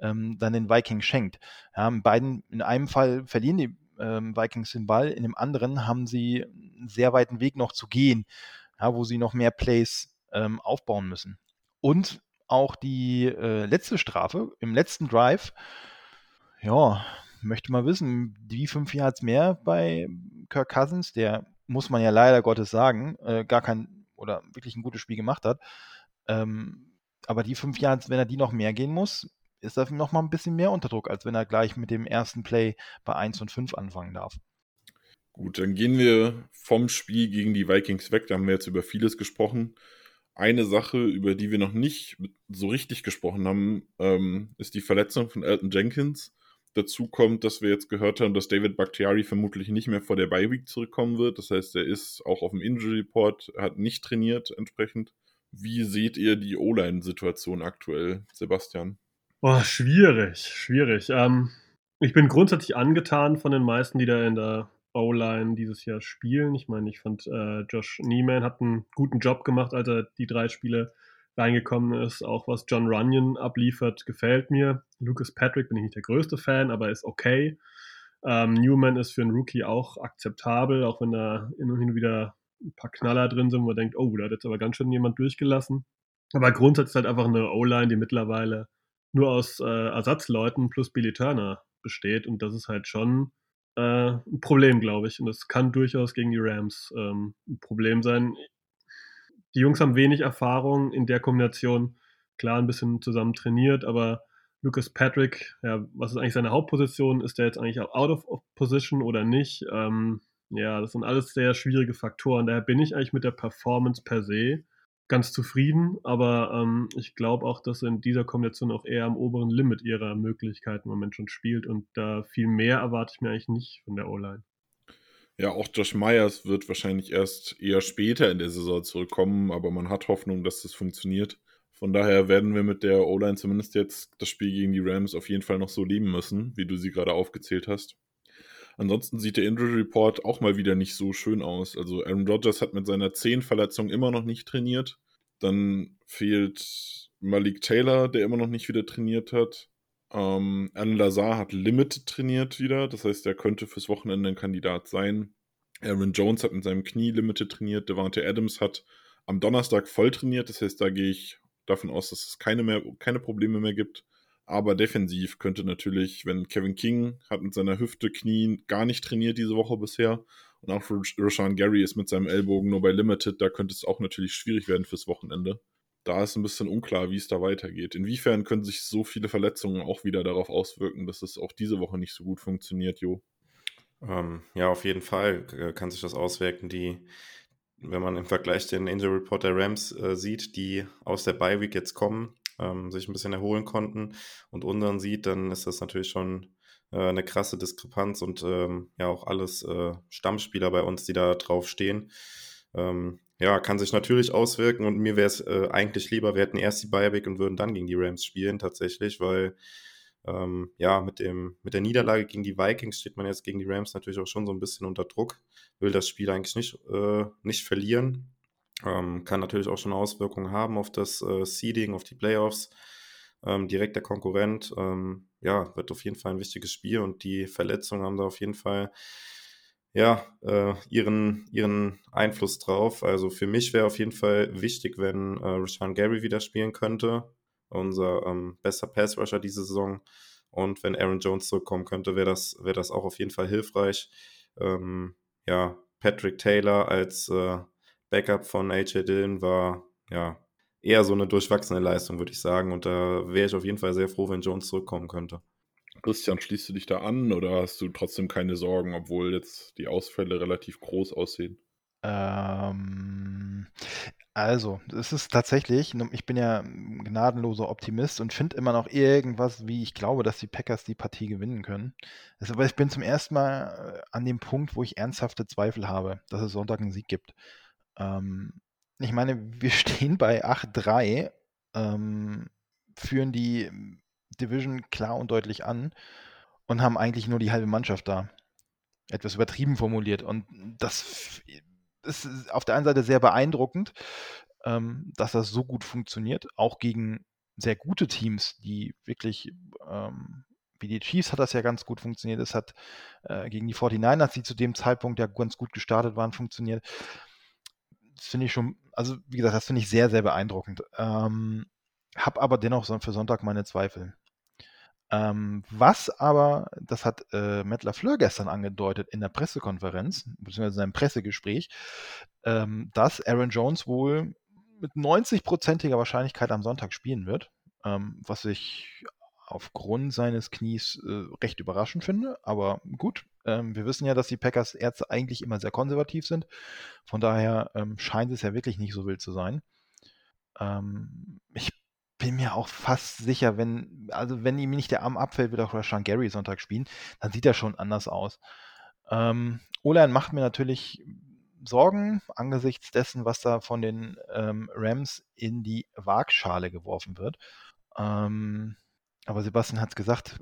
Speaker 2: ähm, dann den Vikings schenkt. Ja, in beiden, in einem Fall verlieren die ähm, Vikings den Ball, in dem anderen haben sie einen sehr weiten Weg noch zu gehen, ja, wo sie noch mehr Plays ähm, aufbauen müssen. Und auch die äh, letzte Strafe im letzten Drive, ja, möchte mal wissen, wie fünf Yards mehr bei Kirk Cousins, der muss man ja leider Gottes sagen, äh, gar kein oder wirklich ein gutes Spiel gemacht hat. Ähm, aber die fünf Yards, wenn er die noch mehr gehen muss, ist er noch mal ein bisschen mehr unter Druck, als wenn er gleich mit dem ersten Play bei 1 und 5 anfangen darf.
Speaker 1: Gut, dann gehen wir vom Spiel gegen die Vikings weg. Da haben wir jetzt über vieles gesprochen. Eine Sache, über die wir noch nicht so richtig gesprochen haben, ähm, ist die Verletzung von Elton Jenkins. Dazu kommt, dass wir jetzt gehört haben, dass David Bakhtiari vermutlich nicht mehr vor der Bye Week zurückkommen wird. Das heißt, er ist auch auf dem Injury Report, hat nicht trainiert entsprechend. Wie seht ihr die O-Line-Situation aktuell, Sebastian?
Speaker 4: Boah, schwierig, schwierig. Ähm, ich bin grundsätzlich angetan von den meisten, die da in der O-Line dieses Jahr spielen. Ich meine, ich fand, äh, Josh Neiman hat einen guten Job gemacht, als er die drei Spiele reingekommen ist. Auch was John Runyon abliefert, gefällt mir. Lucas Patrick bin ich nicht der größte Fan, aber ist okay. Ähm, Newman ist für einen Rookie auch akzeptabel, auch wenn da hin und wieder ein paar Knaller drin sind, wo man denkt, oh, da hat jetzt aber ganz schön jemand durchgelassen. Aber grundsätzlich halt einfach eine O-Line, die mittlerweile nur aus äh, Ersatzleuten plus Billy Turner besteht. Und das ist halt schon äh, ein Problem, glaube ich. Und das kann durchaus gegen die Rams ähm, ein Problem sein. Die Jungs haben wenig Erfahrung in der Kombination. Klar, ein bisschen zusammen trainiert, aber Lucas Patrick, ja, was ist eigentlich seine Hauptposition? Ist der jetzt eigentlich auch out of position oder nicht? Ähm, ja, das sind alles sehr schwierige Faktoren. Daher bin ich eigentlich mit der Performance per se ganz zufrieden, aber ähm, ich glaube auch, dass in dieser Kombination auch eher am oberen Limit ihrer Möglichkeiten im Moment schon spielt und da viel mehr erwarte ich mir eigentlich nicht von der O-Line.
Speaker 1: Ja, auch Josh Myers wird wahrscheinlich erst eher später in der Saison zurückkommen, aber man hat Hoffnung, dass das funktioniert. Von daher werden wir mit der O-Line zumindest jetzt das Spiel gegen die Rams auf jeden Fall noch so leben müssen, wie du sie gerade aufgezählt hast. Ansonsten sieht der Injury Report auch mal wieder nicht so schön aus. Also Aaron Rodgers hat mit seiner Zehenverletzung immer noch nicht trainiert. Dann fehlt Malik Taylor, der immer noch nicht wieder trainiert hat. Ähm, Alan Lazar hat Limit trainiert wieder. Das heißt, er könnte fürs Wochenende ein Kandidat sein. Aaron Jones hat mit seinem Knie Limited trainiert. Devante Adams hat am Donnerstag voll trainiert. Das heißt, da gehe ich davon aus, dass es keine, mehr, keine Probleme mehr gibt. Aber defensiv könnte natürlich, wenn Kevin King hat mit seiner Hüfte, Knie gar nicht trainiert diese Woche bisher und auch Rashawn Gary ist mit seinem Ellbogen nur bei Limited, da könnte es auch natürlich schwierig werden fürs Wochenende. Da ist ein bisschen unklar, wie es da weitergeht. Inwiefern können sich so viele Verletzungen auch wieder darauf auswirken, dass es auch diese Woche nicht so gut funktioniert, Jo?
Speaker 3: Ähm, ja, auf jeden Fall äh, kann sich das auswirken. Die wenn man im Vergleich den Injury Report der Rams äh, sieht, die aus der Bye Week jetzt kommen, ähm, sich ein bisschen erholen konnten und unseren sieht, dann ist das natürlich schon äh, eine krasse Diskrepanz und ähm, ja auch alles äh, Stammspieler bei uns, die da drauf stehen. Ähm, ja, kann sich natürlich auswirken und mir wäre es äh, eigentlich lieber, wir hätten erst die Bye Week und würden dann gegen die Rams spielen tatsächlich, weil ähm, ja, mit, dem, mit der Niederlage gegen die Vikings steht man jetzt gegen die Rams natürlich auch schon so ein bisschen unter Druck, will das Spiel eigentlich nicht, äh, nicht verlieren. Ähm, kann natürlich auch schon Auswirkungen haben auf das äh, Seeding, auf die Playoffs. Ähm, direkt der Konkurrent. Ähm, ja, wird auf jeden Fall ein wichtiges Spiel und die Verletzungen haben da auf jeden Fall ja, äh, ihren, ihren Einfluss drauf. Also für mich wäre auf jeden Fall wichtig, wenn äh, Rashawn Gary wieder spielen könnte unser ähm, bester Pass-Rusher diese Saison. Und wenn Aaron Jones zurückkommen könnte, wäre das, wär das auch auf jeden Fall hilfreich. Ähm, ja, Patrick Taylor als äh, Backup von AJ Dillon war ja eher so eine durchwachsene Leistung, würde ich sagen. Und da wäre ich auf jeden Fall sehr froh, wenn Jones zurückkommen könnte.
Speaker 1: Christian, schließt du dich da an oder hast du trotzdem keine Sorgen, obwohl jetzt die Ausfälle relativ groß aussehen?
Speaker 2: Ähm, also, es ist tatsächlich, ich bin ja ein gnadenloser Optimist und finde immer noch irgendwas, wie ich glaube, dass die Packers die Partie gewinnen können. Also, aber ich bin zum ersten Mal äh, an dem Punkt, wo ich ernsthafte Zweifel habe, dass es Sonntag einen Sieg gibt. Ähm, ich meine, wir (laughs) stehen bei 8-3, ähm, führen die Division klar und deutlich an und haben eigentlich nur die halbe Mannschaft da. Etwas übertrieben formuliert. Und das ist auf der einen Seite sehr beeindruckend, ähm, dass das so gut funktioniert, auch gegen sehr gute Teams, die wirklich, ähm, wie die Chiefs hat das ja ganz gut funktioniert, es hat äh, gegen die 49ers, die zu dem Zeitpunkt ja ganz gut gestartet waren, funktioniert. Das finde ich schon, also wie gesagt, das finde ich sehr, sehr beeindruckend. Ähm, hab aber dennoch für Sonntag meine Zweifel. Ähm, was aber, das hat äh, Matt LaFleur gestern angedeutet in der Pressekonferenz, beziehungsweise in seinem Pressegespräch, ähm, dass Aaron Jones wohl mit 90-prozentiger Wahrscheinlichkeit am Sonntag spielen wird, ähm, was ich aufgrund seines Knies äh, recht überraschend finde. Aber gut, ähm, wir wissen ja, dass die Packers Ärzte eigentlich immer sehr konservativ sind. Von daher ähm, scheint es ja wirklich nicht so wild zu sein. Ähm, ich bin mir auch fast sicher, wenn, also wenn ihm nicht der Arm abfällt, wird auch Rashan Gary Sonntag spielen, dann sieht er schon anders aus. Ähm, Olein macht mir natürlich Sorgen angesichts dessen, was da von den ähm, Rams in die Waagschale geworfen wird. Ähm, aber Sebastian hat es gesagt,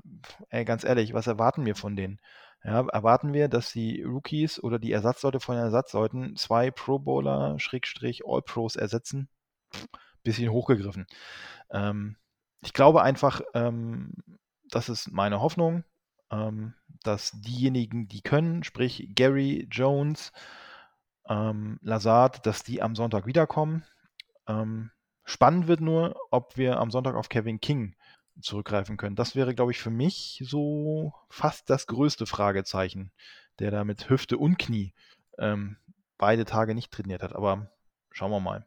Speaker 2: ey, ganz ehrlich, was erwarten wir von denen? Ja, erwarten wir, dass die Rookies oder die Ersatzleute von den Ersatzleuten zwei Pro Bowler, Schrägstrich, All-Pros ersetzen? Bisschen hochgegriffen. Ähm, ich glaube einfach, ähm, das ist meine Hoffnung, ähm, dass diejenigen, die können, sprich Gary, Jones, ähm, Lazard, dass die am Sonntag wiederkommen. Ähm, spannend wird nur, ob wir am Sonntag auf Kevin King zurückgreifen können. Das wäre, glaube ich, für mich so fast das größte Fragezeichen, der da mit Hüfte und Knie ähm, beide Tage nicht trainiert hat. Aber schauen wir mal.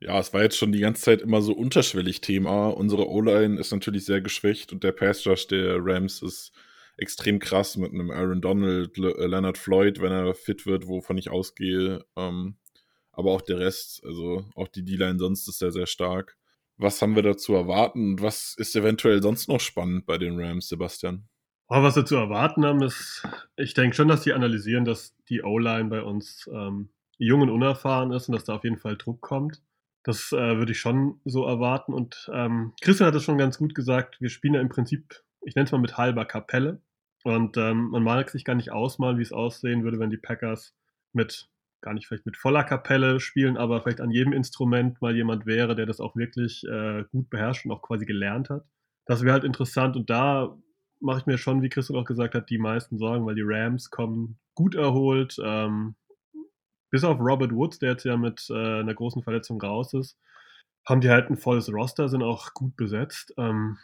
Speaker 1: Ja, es war jetzt schon die ganze Zeit immer so unterschwellig Thema. Unsere O-Line ist natürlich sehr geschwächt und der Pass Rush der Rams ist extrem krass mit einem Aaron Donald, Le äh, Leonard Floyd, wenn er fit wird, wovon ich ausgehe. Ähm, aber auch der Rest, also auch die D-Line sonst ist sehr, sehr stark. Was haben wir da zu erwarten und was ist eventuell sonst noch spannend bei den Rams, Sebastian?
Speaker 4: Oh, was wir zu erwarten haben, ist, ich denke schon, dass die analysieren, dass die O-Line bei uns ähm, jung und unerfahren ist und dass da auf jeden Fall Druck kommt. Das äh, würde ich schon so erwarten. Und ähm, Christian hat es schon ganz gut gesagt, wir spielen ja im Prinzip, ich nenne es mal mit halber Kapelle. Und ähm, man mag sich gar nicht ausmalen, wie es aussehen würde, wenn die Packers mit, gar nicht vielleicht mit voller Kapelle spielen, aber vielleicht an jedem Instrument mal jemand wäre, der das auch wirklich äh, gut beherrscht und auch quasi gelernt hat. Das wäre halt interessant. Und da mache ich mir schon, wie Christian auch gesagt hat, die meisten Sorgen, weil die Rams kommen gut erholt. Ähm, bis auf Robert Woods, der jetzt ja mit äh, einer großen Verletzung raus ist, haben die halt ein volles Roster, sind auch gut besetzt. Ähm,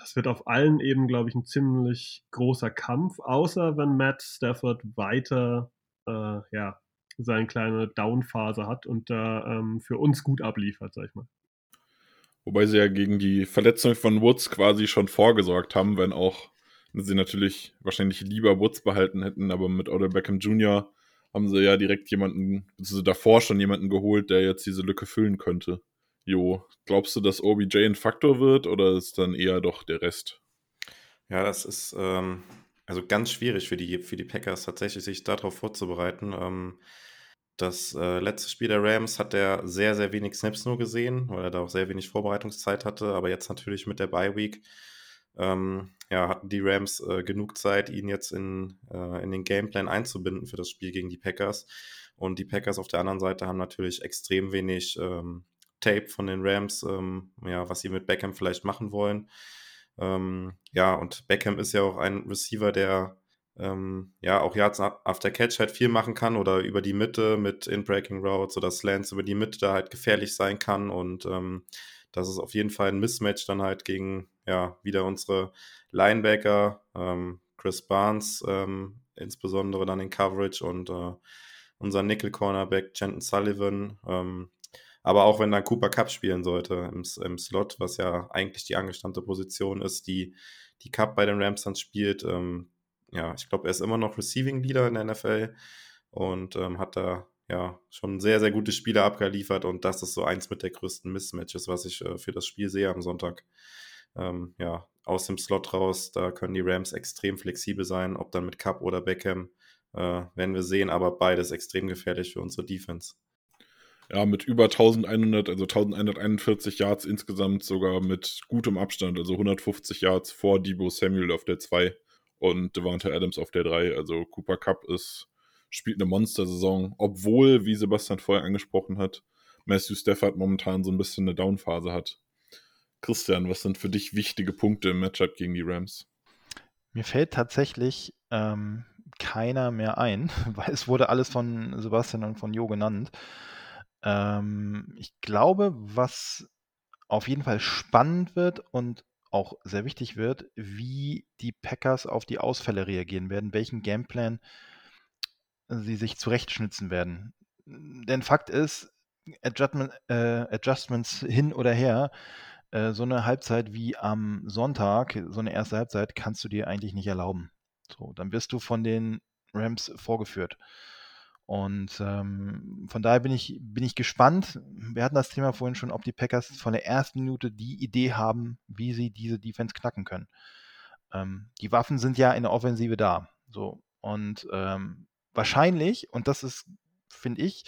Speaker 4: das wird auf allen eben, glaube ich, ein ziemlich großer Kampf, außer wenn Matt Stafford weiter äh, ja, seine kleine Down-Phase hat und da ähm, für uns gut abliefert, sag ich mal.
Speaker 1: Wobei sie ja gegen die Verletzung von Woods quasi schon vorgesorgt haben, wenn auch sie natürlich wahrscheinlich lieber Woods behalten hätten, aber mit Odell Beckham Jr haben sie ja direkt jemanden, also davor schon jemanden geholt, der jetzt diese Lücke füllen könnte. Jo, glaubst du, dass OBJ ein Faktor wird oder ist dann eher doch der Rest?
Speaker 3: Ja, das ist ähm, also ganz schwierig für die, für die Packers tatsächlich, sich darauf vorzubereiten. Ähm, das äh, letzte Spiel der Rams hat er sehr, sehr wenig Snaps nur gesehen, weil er da auch sehr wenig Vorbereitungszeit hatte. Aber jetzt natürlich mit der Bye Week ähm, ja, hatten die Rams äh, genug Zeit, ihn jetzt in, äh, in den Gameplan einzubinden für das Spiel gegen die Packers. Und die Packers auf der anderen Seite haben natürlich extrem wenig ähm, Tape von den Rams, ähm, ja, was sie mit Beckham vielleicht machen wollen. Ähm, ja, und Beckham ist ja auch ein Receiver, der ähm, ja auch Yards after Catch halt viel machen kann oder über die Mitte mit In-Breaking Routes oder Slants über die Mitte da halt gefährlich sein kann. Und ähm, das ist auf jeden Fall ein Mismatch dann halt gegen ja wieder unsere Linebacker, ähm, Chris Barnes, ähm, insbesondere dann in Coverage und äh, unser Nickel-Cornerback Jenton Sullivan. Ähm, aber auch wenn dann Cooper Cup spielen sollte im, im, Slot, was ja eigentlich die angestammte Position ist, die die Cup bei den Rams dann spielt. Ähm, ja, ich glaube, er ist immer noch Receiving Leader in der NFL und ähm, hat da ja schon sehr, sehr gute Spiele abgeliefert und das ist so eins mit der größten Mismatches, was ich äh, für das Spiel sehe am Sonntag. Ähm, ja, aus dem Slot raus, da können die Rams extrem flexibel sein, ob dann mit Cup oder Beckham, äh, werden wir sehen, aber beides extrem gefährlich für unsere Defense.
Speaker 1: Ja, mit über 1100, also 1141 Yards insgesamt, sogar mit gutem Abstand, also 150 Yards vor Debo Samuel auf der 2 und Devante Adams auf der 3. Also Cooper Cup ist, spielt eine Monster-Saison, obwohl, wie Sebastian vorher angesprochen hat, Matthew Stafford momentan so ein bisschen eine Downphase hat. Christian, was sind für dich wichtige Punkte im Matchup gegen die Rams?
Speaker 2: Mir fällt tatsächlich ähm, keiner mehr ein, (laughs) weil es wurde alles von Sebastian und von Jo genannt. Ähm, ich glaube, was auf jeden Fall spannend wird und auch sehr wichtig wird, wie die Packers auf die Ausfälle reagieren werden, welchen Gameplan sie sich zurechtschnitzen werden. Denn Fakt ist, Adjustment, äh, Adjustments hin oder her, äh, so eine Halbzeit wie am Sonntag, so eine erste Halbzeit, kannst du dir eigentlich nicht erlauben. So, dann wirst du von den Rams vorgeführt. Und ähm, von daher bin ich, bin ich gespannt. Wir hatten das Thema vorhin schon, ob die Packers von der ersten Minute die Idee haben, wie sie diese Defense knacken können. Ähm, die Waffen sind ja in der Offensive da. So. Und ähm, wahrscheinlich, und das ist, finde ich,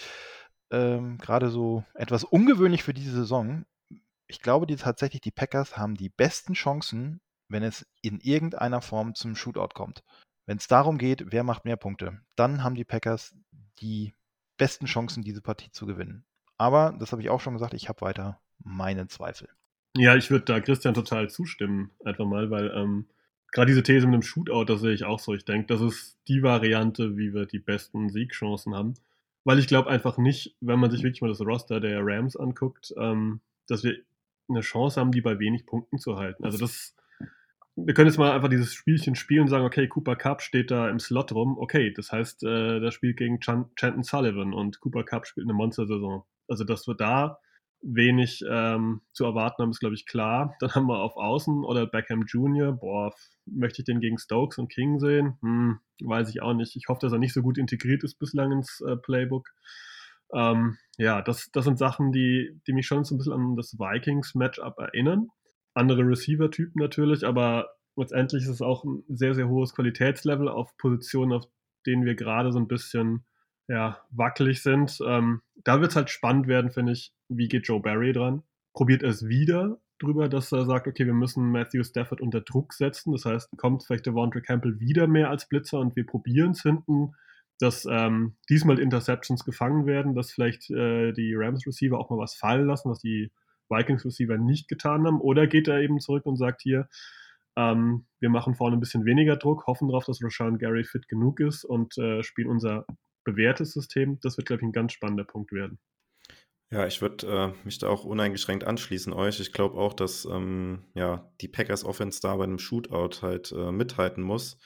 Speaker 2: ähm, gerade so etwas ungewöhnlich für diese Saison, ich glaube die, tatsächlich, die Packers haben die besten Chancen, wenn es in irgendeiner Form zum Shootout kommt. Wenn es darum geht, wer macht mehr Punkte, dann haben die Packers die besten Chancen, diese Partie zu gewinnen. Aber, das habe ich auch schon gesagt, ich habe weiter meine Zweifel.
Speaker 4: Ja, ich würde da Christian total zustimmen, einfach mal, weil ähm, gerade diese These mit dem Shootout, das sehe ich auch so. Ich denke, das ist die Variante, wie wir die besten Siegchancen haben. Weil ich glaube einfach nicht, wenn man sich wirklich mal das Roster der Rams anguckt, ähm, dass wir eine Chance haben, die bei wenig Punkten zu halten. Also das wir können jetzt mal einfach dieses Spielchen spielen und sagen, okay, Cooper Cup steht da im Slot rum. Okay, das heißt, äh, das spielt gegen Ch Chanton Sullivan und Cooper Cup spielt eine Monster-Saison. Also, dass wir da wenig ähm, zu erwarten haben, ist, glaube ich, klar. (laughs) Dann haben wir auf Außen oder Beckham Jr. Boah, möchte ich den gegen Stokes und King sehen? Hm, weiß ich auch nicht. Ich hoffe, dass er nicht so gut integriert ist bislang ins äh, Playbook. Ähm, ja, das, das sind Sachen, die, die mich schon so ein bisschen an das Vikings-Matchup erinnern andere Receiver-Typen natürlich, aber letztendlich ist es auch ein sehr, sehr hohes Qualitätslevel auf Positionen, auf denen wir gerade so ein bisschen ja, wackelig sind. Ähm, da wird es halt spannend werden, finde ich, wie geht Joe Barry dran? Probiert er es wieder drüber, dass er sagt, okay, wir müssen Matthew Stafford unter Druck setzen. Das heißt, kommt vielleicht der Devontae Campbell wieder mehr als Blitzer und wir probieren es hinten, dass ähm, diesmal Interceptions gefangen werden, dass vielleicht äh, die Rams Receiver auch mal was fallen lassen, was die Vikings Receiver nicht getan haben? Oder geht er eben zurück und sagt hier, ähm, wir machen vorne ein bisschen weniger Druck, hoffen darauf, dass Rashawn Gary fit genug ist und äh, spielen unser bewährtes System. Das wird, glaube ich, ein ganz spannender Punkt werden.
Speaker 3: Ja, ich würde äh, mich da auch uneingeschränkt anschließen euch. Ich glaube auch, dass ähm, ja, die Packers Offense da bei einem Shootout halt äh, mithalten muss.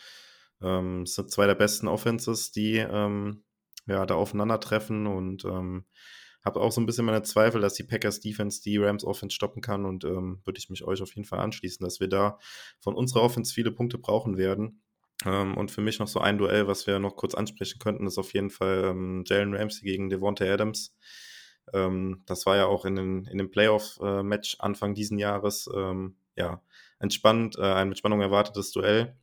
Speaker 3: Ähm, es sind zwei der besten Offenses, die ähm, ja, da aufeinandertreffen und ähm, habe auch so ein bisschen meine Zweifel, dass die Packers Defense die Rams Offense stoppen kann und ähm, würde ich mich euch auf jeden Fall anschließen, dass wir da von unserer Offense viele Punkte brauchen werden. Ähm, und für mich noch so ein Duell, was wir noch kurz ansprechen könnten, ist auf jeden Fall ähm, Jalen Ramsey gegen Devontae Adams. Ähm, das war ja auch in, den, in dem Playoff-Match äh, Anfang diesen Jahres ähm, ja, entspannt, äh, ein mit Spannung erwartetes Duell.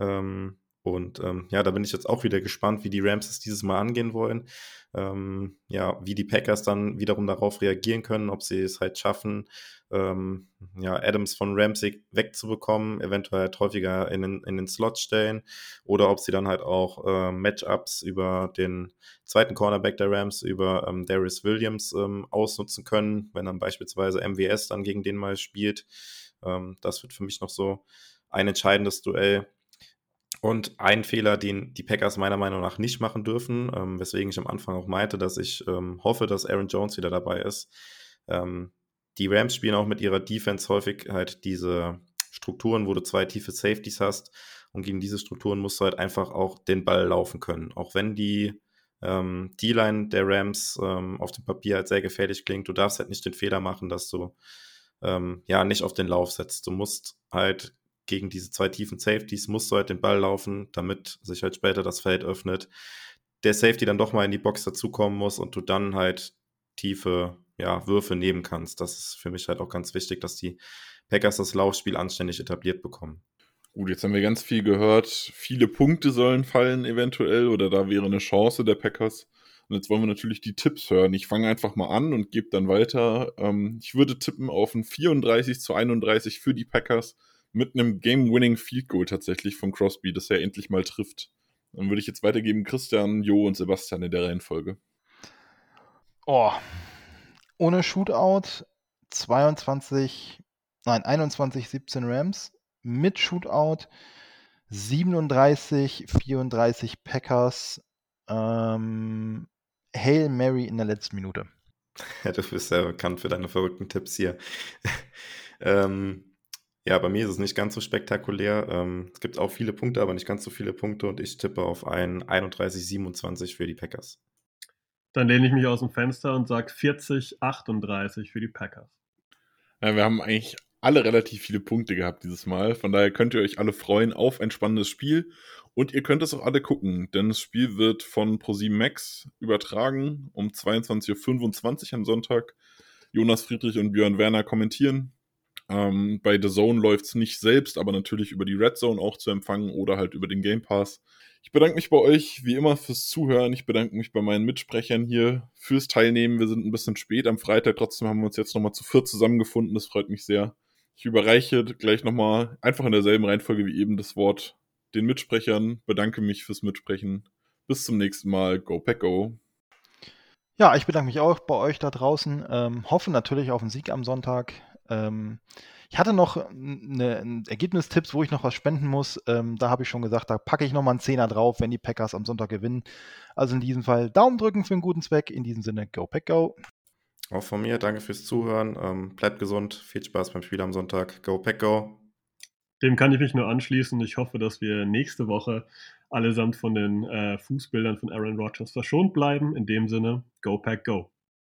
Speaker 3: Ähm, und ähm, ja, da bin ich jetzt auch wieder gespannt, wie die Rams es dieses Mal angehen wollen. Ähm, ja, wie die Packers dann wiederum darauf reagieren können, ob sie es halt schaffen, ähm, ja, Adams von Ramsey wegzubekommen, eventuell halt häufiger in den, in den Slot stellen oder ob sie dann halt auch äh, Matchups über den zweiten Cornerback der Rams, über ähm, Darius Williams ähm, ausnutzen können, wenn dann beispielsweise MWS dann gegen den mal spielt. Ähm, das wird für mich noch so ein entscheidendes Duell. Und ein Fehler, den die Packers meiner Meinung nach nicht machen dürfen, ähm, weswegen ich am Anfang auch meinte, dass ich ähm, hoffe, dass Aaron Jones wieder dabei ist. Ähm, die Rams spielen auch mit ihrer Defense häufig halt diese Strukturen, wo du zwei tiefe Safeties hast. Und gegen diese Strukturen musst du halt einfach auch den Ball laufen können. Auch wenn die ähm, D-Line der Rams ähm, auf dem Papier halt sehr gefährlich klingt, du darfst halt nicht den Fehler machen, dass du ähm, ja nicht auf den Lauf setzt. Du musst halt gegen diese zwei tiefen Safeties musst du halt den Ball laufen, damit sich halt später das Feld öffnet. Der Safety dann doch mal in die Box dazukommen muss und du dann halt tiefe ja, Würfe nehmen kannst. Das ist für mich halt auch ganz wichtig, dass die Packers das Laufspiel anständig etabliert bekommen.
Speaker 1: Gut, jetzt haben wir ganz viel gehört. Viele Punkte sollen fallen eventuell oder da wäre eine Chance der Packers. Und jetzt wollen wir natürlich die Tipps hören. Ich fange einfach mal an und gebe dann weiter. Ähm, ich würde tippen auf ein 34 zu 31 für die Packers mit einem Game-Winning Field Goal tatsächlich von Crosby, dass er endlich mal trifft. Dann würde ich jetzt weitergeben Christian, Jo und Sebastian in der Reihenfolge.
Speaker 2: Oh, ohne Shootout 22, nein, 21, 17 Rams. Mit Shootout 37, 34 Packers. Ähm, Hail Mary in der letzten Minute. (laughs)
Speaker 3: Ja, du bist ja bekannt für deine verrückten Tipps hier. (laughs) ähm, ja, bei mir ist es nicht ganz so spektakulär. Ähm, es gibt auch viele Punkte, aber nicht ganz so viele Punkte und ich tippe auf ein 31-27 für die Packers.
Speaker 4: Dann lehne ich mich aus dem Fenster und sage 40-38 für die Packers.
Speaker 1: Ja, wir haben eigentlich alle relativ viele Punkte gehabt dieses Mal. Von daher könnt ihr euch alle freuen auf ein spannendes Spiel. Und ihr könnt es auch alle gucken, denn das Spiel wird von ProSieben Max übertragen um 22.25 Uhr am Sonntag. Jonas Friedrich und Björn Werner kommentieren. Ähm, bei The Zone läuft es nicht selbst, aber natürlich über die Red Zone auch zu empfangen oder halt über den Game Pass. Ich bedanke mich bei euch wie immer fürs Zuhören. Ich bedanke mich bei meinen Mitsprechern hier fürs Teilnehmen. Wir sind ein bisschen spät am Freitag, trotzdem haben wir uns jetzt nochmal zu viert zusammengefunden. Das freut mich sehr. Ich überreiche gleich nochmal einfach in derselben Reihenfolge wie eben das Wort den Mitsprechern. Bedanke mich fürs Mitsprechen. Bis zum nächsten Mal. Go Pack Go.
Speaker 2: Ja, ich bedanke mich auch bei euch da draußen. Ähm, hoffe natürlich auf einen Sieg am Sonntag. Ähm, ich hatte noch eine, Ergebnistipps, wo ich noch was spenden muss. Ähm, da habe ich schon gesagt, da packe ich nochmal einen Zehner drauf, wenn die Packers am Sonntag gewinnen. Also in diesem Fall Daumen drücken für einen guten Zweck. In diesem Sinne, go Pack go.
Speaker 3: Auch von mir, danke fürs Zuhören. Ähm, bleibt gesund, viel Spaß beim Spiel am Sonntag. Go Pack go.
Speaker 4: Dem kann ich mich nur anschließen. Ich hoffe, dass wir nächste Woche allesamt von den äh, Fußbildern von Aaron Rodgers verschont bleiben. In dem Sinne, go Pack go.